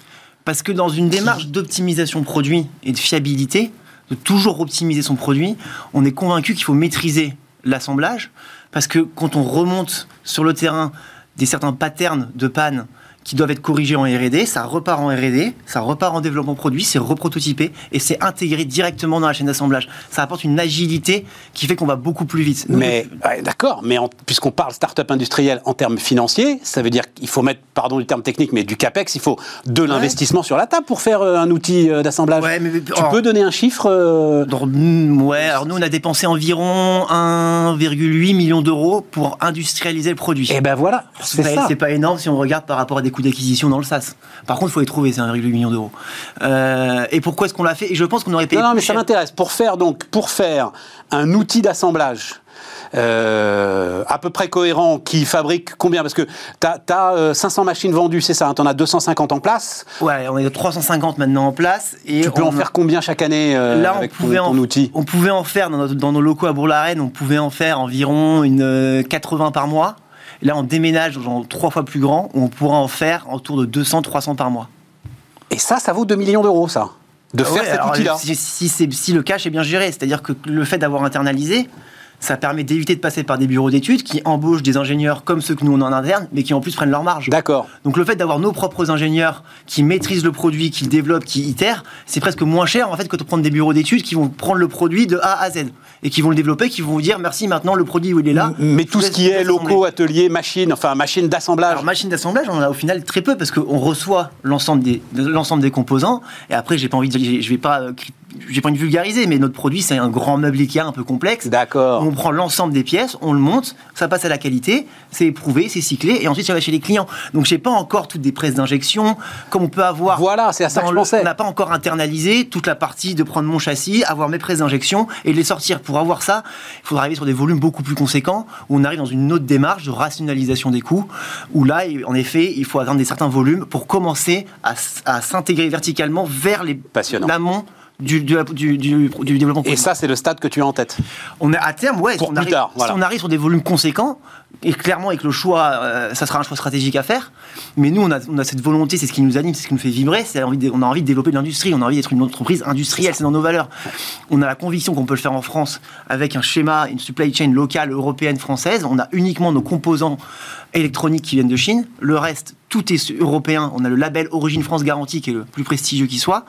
Parce que dans une démarche d'optimisation produit et de fiabilité, de toujours optimiser son produit, on est convaincu qu'il faut maîtriser l'assemblage, parce que quand on remonte sur le terrain des certains patterns de panne qui doivent être corrigés en R&D, ça repart en R&D, ça repart en développement produit, c'est reprototypé et c'est intégré directement dans la chaîne d'assemblage. Ça apporte une agilité qui fait qu'on va beaucoup plus vite. Mais ouais, d'accord, mais puisqu'on parle start-up industriel en termes financiers, ça veut dire qu'il faut mettre, pardon du terme technique, mais du capex, il faut de l'investissement ouais. sur la table pour faire euh, un outil euh, d'assemblage. Ouais, mais, tu peux donner un chiffre euh... dans, Ouais, alors nous on a dépensé environ 1,8 million d'euros pour industrialiser le produit. Et ben voilà, c'est ça. C'est pas énorme si on regarde par rapport à des coûts d'acquisition dans le SaaS. Par contre, il faut les trouver, c'est 1,8 million d'euros. Euh, et pourquoi est-ce qu'on l'a fait? Et je pense qu'on aurait payé. Non, non mais ça m'intéresse. Pour faire donc, pour faire un outil d'assemblage. Euh, à peu près cohérent qui fabrique combien? Parce que tu as, as euh, 500 machines vendues, c'est ça hein Tu en as 250 en place Ouais, on est de 350 maintenant en place. Et tu peux on... en faire combien chaque année euh, Là, avec on pouvait ton, ton en, outil? On pouvait en faire dans, notre, dans nos locaux à Bourg-la-Reine, on pouvait en faire environ une 80 par mois. Là, on déménage dans trois fois plus grand, où on pourra en faire autour de 200, 300 par mois. Et ça, ça vaut 2 millions d'euros, ça De faire ouais, cet outil-là si, si, si, le cash est bien géré, c'est-à-dire que le fait d'avoir internalisé, ça permet d'éviter de passer par des bureaux d'études qui embauchent des ingénieurs comme ceux que nous on a en interne, mais qui en plus prennent leur marge. D'accord. Donc le fait d'avoir nos propres ingénieurs qui maîtrisent le produit, qui le développent, qui itèrent, c'est presque moins cher en fait que de prendre des bureaux d'études qui vont prendre le produit de A à Z et qui vont le développer, qui vont vous dire merci maintenant le produit il est là. Mais tout ce qui est locaux, ateliers, machines, enfin machines d'assemblage. Alors machines d'assemblage, on en a au final très peu parce qu'on reçoit l'ensemble des l'ensemble des composants et après j'ai pas envie de, je vais pas j'ai pas envie de vulgariser, mais notre produit c'est un grand meuble Ikea un peu complexe. D'accord. On prend l'ensemble des pièces, on le monte, ça passe à la qualité, c'est éprouvé, c'est cyclé, et ensuite ça va chez les clients. Donc j'ai pas encore toutes des presses d'injection comme on peut avoir. Voilà, c'est à ça que je le, pensais. On n'a pas encore internalisé toute la partie de prendre mon châssis, avoir mes presses d'injection et de les sortir. Pour avoir ça, il faudra arriver sur des volumes beaucoup plus conséquents, où on arrive dans une autre démarche de rationalisation des coûts, où là, en effet, il faut atteindre des certains volumes pour commencer à, à s'intégrer verticalement vers les l'amont du, du, du, du, développement. Et ça, c'est le stade que tu as en tête On est à terme, ouais. Pour si on, plus arrive, tard, voilà. si on arrive sur des volumes conséquents, et clairement avec le choix, euh, ça sera un choix stratégique à faire. Mais nous, on a, on a cette volonté, c'est ce qui nous anime, c'est ce qui nous fait vibrer. C'est de, on a envie de développer l'industrie, on a envie d'être une entreprise industrielle, c'est dans nos valeurs. On a la conviction qu'on peut le faire en France avec un schéma, une supply chain locale, européenne, française. On a uniquement nos composants électroniques qui viennent de Chine. Le reste, tout est européen. On a le label Origine France Garantie qui est le plus prestigieux qui soit.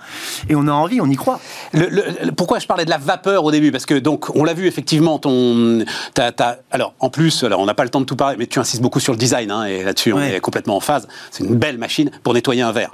Et on a envie, on y croit. Le, le, pourquoi je parlais de la vapeur au début? Parce que, donc, on l'a vu effectivement, ton. Alors, en plus, alors, on n'a pas le temps de tout parler, mais tu insistes beaucoup sur le design, hein, et là-dessus, ouais. on est complètement en phase. C'est une belle machine pour nettoyer un verre.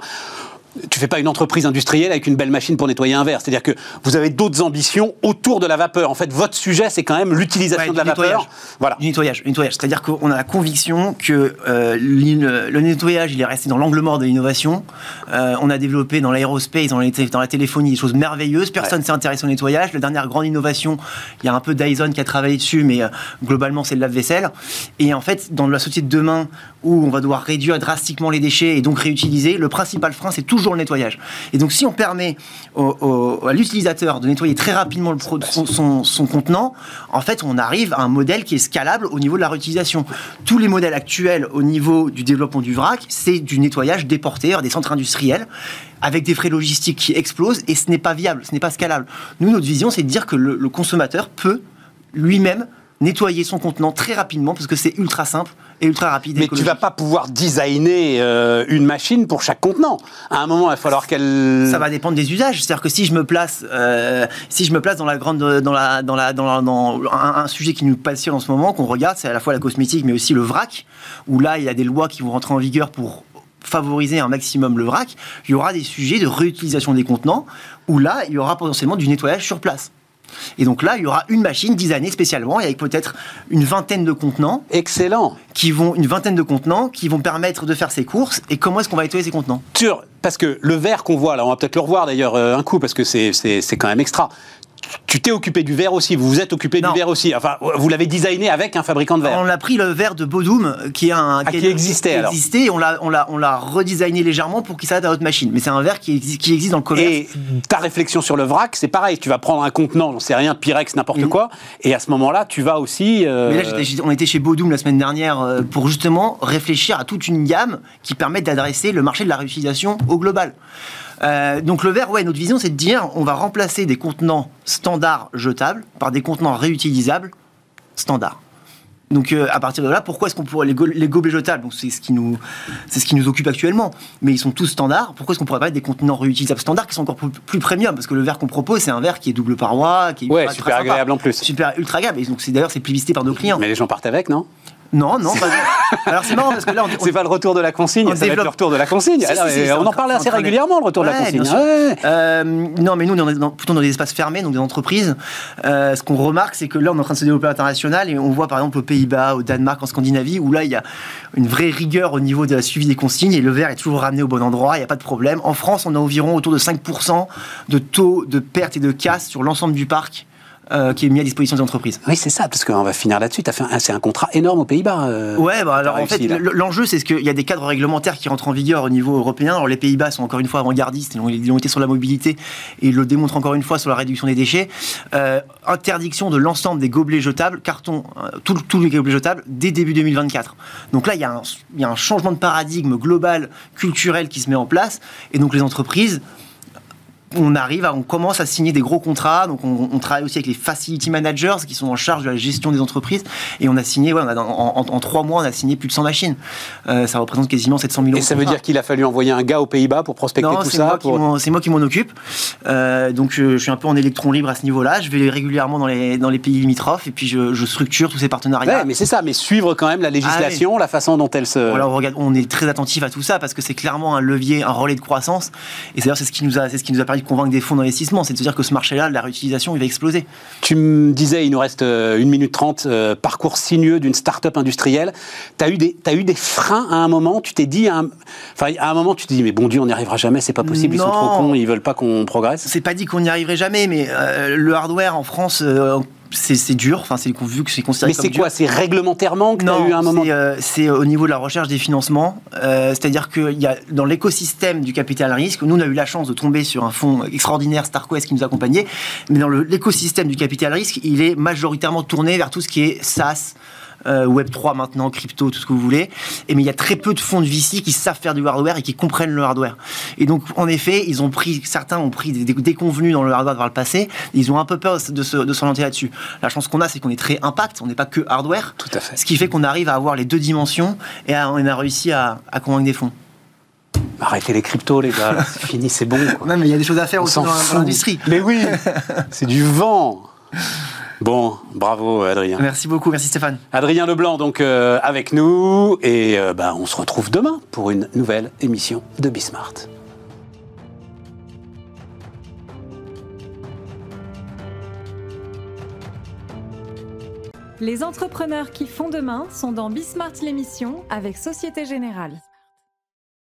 Tu fais pas une entreprise industrielle avec une belle machine pour nettoyer un verre. C'est-à-dire que vous avez d'autres ambitions autour de la vapeur. En fait, votre sujet, c'est quand même l'utilisation Ouais, de la nettoyage. vapeur. Voilà. Du nettoyage, du nettoyage. C'est-à-dire qu'on a la conviction que euh, le nettoyage, il est resté dans l'angle mort de l'innovation. Euh, on a développé dans l'aérospace, dans, la téléphonie, des choses merveilleuses. Personne s'est intéressé au nettoyage. La dernière grande innovation, il y a un peu Dyson qui a travaillé dessus, mais euh, globalement, c'est le lave-vaisselle. Et en fait, dans la société de demain, où on va devoir réduire drastiquement les déchets et donc réutiliser, le principal frein, c'est toujours le nettoyage. Et donc, si on permet à l'utilisateur de nettoyer très rapidement son, contenant, en fait, on arrive à un modèle qui est scalable au niveau de la réutilisation. Tous les modèles actuels au niveau du développement du vrac, c'est du nettoyage déporté vers des centres industriels avec des frais logistiques qui explosent et ce n'est pas viable, ce n'est pas scalable. Nous, notre vision, c'est de dire que le consommateur peut lui-même nettoyer son contenant très rapidement parce que c'est ultra simple et ultra rapide. et Mais tu écologique. vas pas pouvoir designer euh, une machine pour chaque contenant. À un moment, il va falloir qu'elle. Ça va dépendre des usages. C'est-à-dire que si je me place, euh, si je me place dans la grande, dans la, dans la, dans, la- dans un, un sujet qui nous passionne en ce moment, qu'on regarde, c'est à la fois la cosmétique, mais aussi le vrac, où là il y a des lois qui vont rentrer en vigueur pour favoriser un maximum le vrac. Il y aura des sujets de réutilisation des contenants, où là il y aura potentiellement du nettoyage sur place. Et donc là, il y aura une machine designée spécialement, et avec peut-être une vingtaine de contenants Excellent. qui vont, une vingtaine de contenants qui vont permettre de faire ces courses. Et comment est-ce qu'on va nettoyer ces contenants? Sur, parce que le verre qu'on voit là, on va peut-être le revoir d'ailleurs euh, un coup parce que c'est quand même extra. Tu t'es occupé du verre aussi, vous vous êtes occupé Non. du verre aussi. Enfin, vous l'avez designé avec un fabricant de verre. On a pris le verre de Bodum, qui est un Ah, qui existait, alors. existait, et on l'a on l'a on l'a redesigné légèrement pour qu'il s'adapte à notre machine. Mais c'est un verre qui existe qui existe dans le commerce. Et ta réflexion sur le vrac, c'est pareil. Tu vas prendre un contenant, j'en sais rien, Pyrex, n'importe Mhm. quoi, et à ce moment-là, tu vas aussi. euh, Mais là, on était chez Bodum la semaine dernière euh, pour justement réfléchir à toute une gamme qui permet d'adresser le marché de la réutilisation au global. Euh, donc le verre, ouais, notre vision, c'est de dire on va remplacer des contenants standards jetables par des contenants réutilisables standards. Donc euh, à partir de là, pourquoi est-ce qu'on pourrait les, go- les gobelets jetables Donc c'est ce qui nous c'est ce qui nous occupe actuellement, mais ils sont tous standards. Pourquoi est-ce qu'on pourrait pas mettre des contenants réutilisables standards qui sont encore plus, plus premium? Parce que le verre qu'on propose, c'est un verre qui est double paroi, qui est Ouais, ultra- super sympa. agréable en plus. super ultra agréable. Et donc c'est d'ailleurs c'est publicité par nos clients. Mais les gens partent avec, non? Non, non. Pas... Alors c'est marrant parce que là, on, on- C'est pas le retour de la consigne, on ça va être développe- le retour de la consigne. Si, si, Alors, si, c'est on en parle assez régulièrement, le retour de la consigne. Ouais. Euh, non, mais nous, on est dans- plutôt dans des espaces fermés, donc des entreprises. Euh, ce qu'on remarque, c'est que là, on est en train de se développer à l'international et on voit par exemple aux Pays-Bas, au Danemark, en Scandinavie, où là, il y a une vraie rigueur au niveau de la suivi des consignes et le verre est toujours ramené au bon endroit, il n'y a pas de problème. En France, on a environ autour de 5% de taux de perte et de casse sur l'ensemble du parc euh, qui est mis à disposition des entreprises. Oui, c'est ça, parce qu'on va finir là-dessus. C'est un contrat énorme aux Pays-Bas. euh, Ouais, bah alors en fait, réussi, l'enjeu, c'est ce qu'il y a des cadres réglementaires qui rentrent en vigueur au niveau européen. Alors les Pays-Bas sont encore une fois avant-gardistes, ils ont, été sur la mobilité et ils le démontrent encore une fois sur la réduction des déchets. Euh, interdiction de l'ensemble des gobelets jetables, carton, euh, tous tous les gobelets jetables, dès début 2024. Donc là, il y, a un, il y a un changement de paradigme global, culturel qui se met en place, et donc les entreprises on arrive, à, on commence à signer des gros contrats. Donc, on, on travaille aussi avec les facility managers qui sont en charge de la gestion des entreprises. Et on a signé, ouais, on a, en, en- en trois mois, on a signé plus de 100 machines. Euh, ça représente quasiment 700 000 euros. Et ça veut contrat. dire qu'il a fallu envoyer un gars aux Pays-Bas pour prospecter Non, tout ça. pour- c'est moi qui m'en occupe. Euh, donc, euh, je suis un peu en électron libre à ce niveau-là. Je vais régulièrement dans les, dans les pays limitrophes et puis je, je structure tous ces partenariats. Ouais, mais c'est ça, mais suivre quand même la législation, la façon dont elle se. Voilà, on, regarde, on est très attentif à tout ça parce que c'est clairement un levier, un relais de croissance. Et d'ailleurs, c'est ce qui nous a, c'est ce qui nous a permis de convaincre des fonds d'investissement, c'est de se dire que ce marché-là, la réutilisation, il va exploser. Tu me disais, il nous reste euh, une minute trente, euh, parcours sinueux d'une start-up industrielle. Tu as, eu des- t'as eu des freins à un moment Tu t'es dit, à un, enfin, à un moment, tu te dis, mais bon Dieu, on n'y arrivera jamais, c'est pas possible, ils sont trop cons, ils veulent pas qu'on progresse. C'est pas dit qu'on n'y arriverait jamais, mais euh, le hardware en France, euh, c'est dur. Enfin, c'est vu que c'est considéré Mais c'est quoi C'est réglementairement que tu as Non, eu un moment c'est, euh, c'est au niveau de la recherche des financements. Euh, C'est-à-dire que y a, dans l'écosystème du capital risque, nous on a eu la chance de tomber sur un fonds extraordinaire, StarQuest, qui nous accompagnait? Mais dans l'écosystème du capital risque, il est majoritairement tourné vers tout ce qui est SaaS. Euh, Web3 maintenant, crypto, tout ce que vous voulez. Et mais il y a très peu de fonds de VC qui savent faire du hardware et qui comprennent le hardware. Et donc, en effet, ils ont pris, certains ont pris des, déconvenus dans le hardware par le passé. Ils ont un peu peur de se- de s'orienter là-dessus. La chance qu'on a, c'est qu'on est très impact. On n'est pas que hardware. Tout à fait. Ce qui fait qu'on arrive à avoir les deux dimensions et à- on a réussi à, à convaincre des fonds. Arrêtez les cryptos, les gars, c'est fini, c'est bon. quoi. Non, mais il y a des choses à faire On aussi dans, l'industrie. Mais oui, c'est du vent. Bon, bravo Adrien. Merci beaucoup, merci Stéphane. Adrien Leblanc, donc euh, avec nous, et euh, bah, on se retrouve demain pour une nouvelle émission de Bismart. Les entrepreneurs qui font demain sont dans Bismart l'émission avec Société Générale.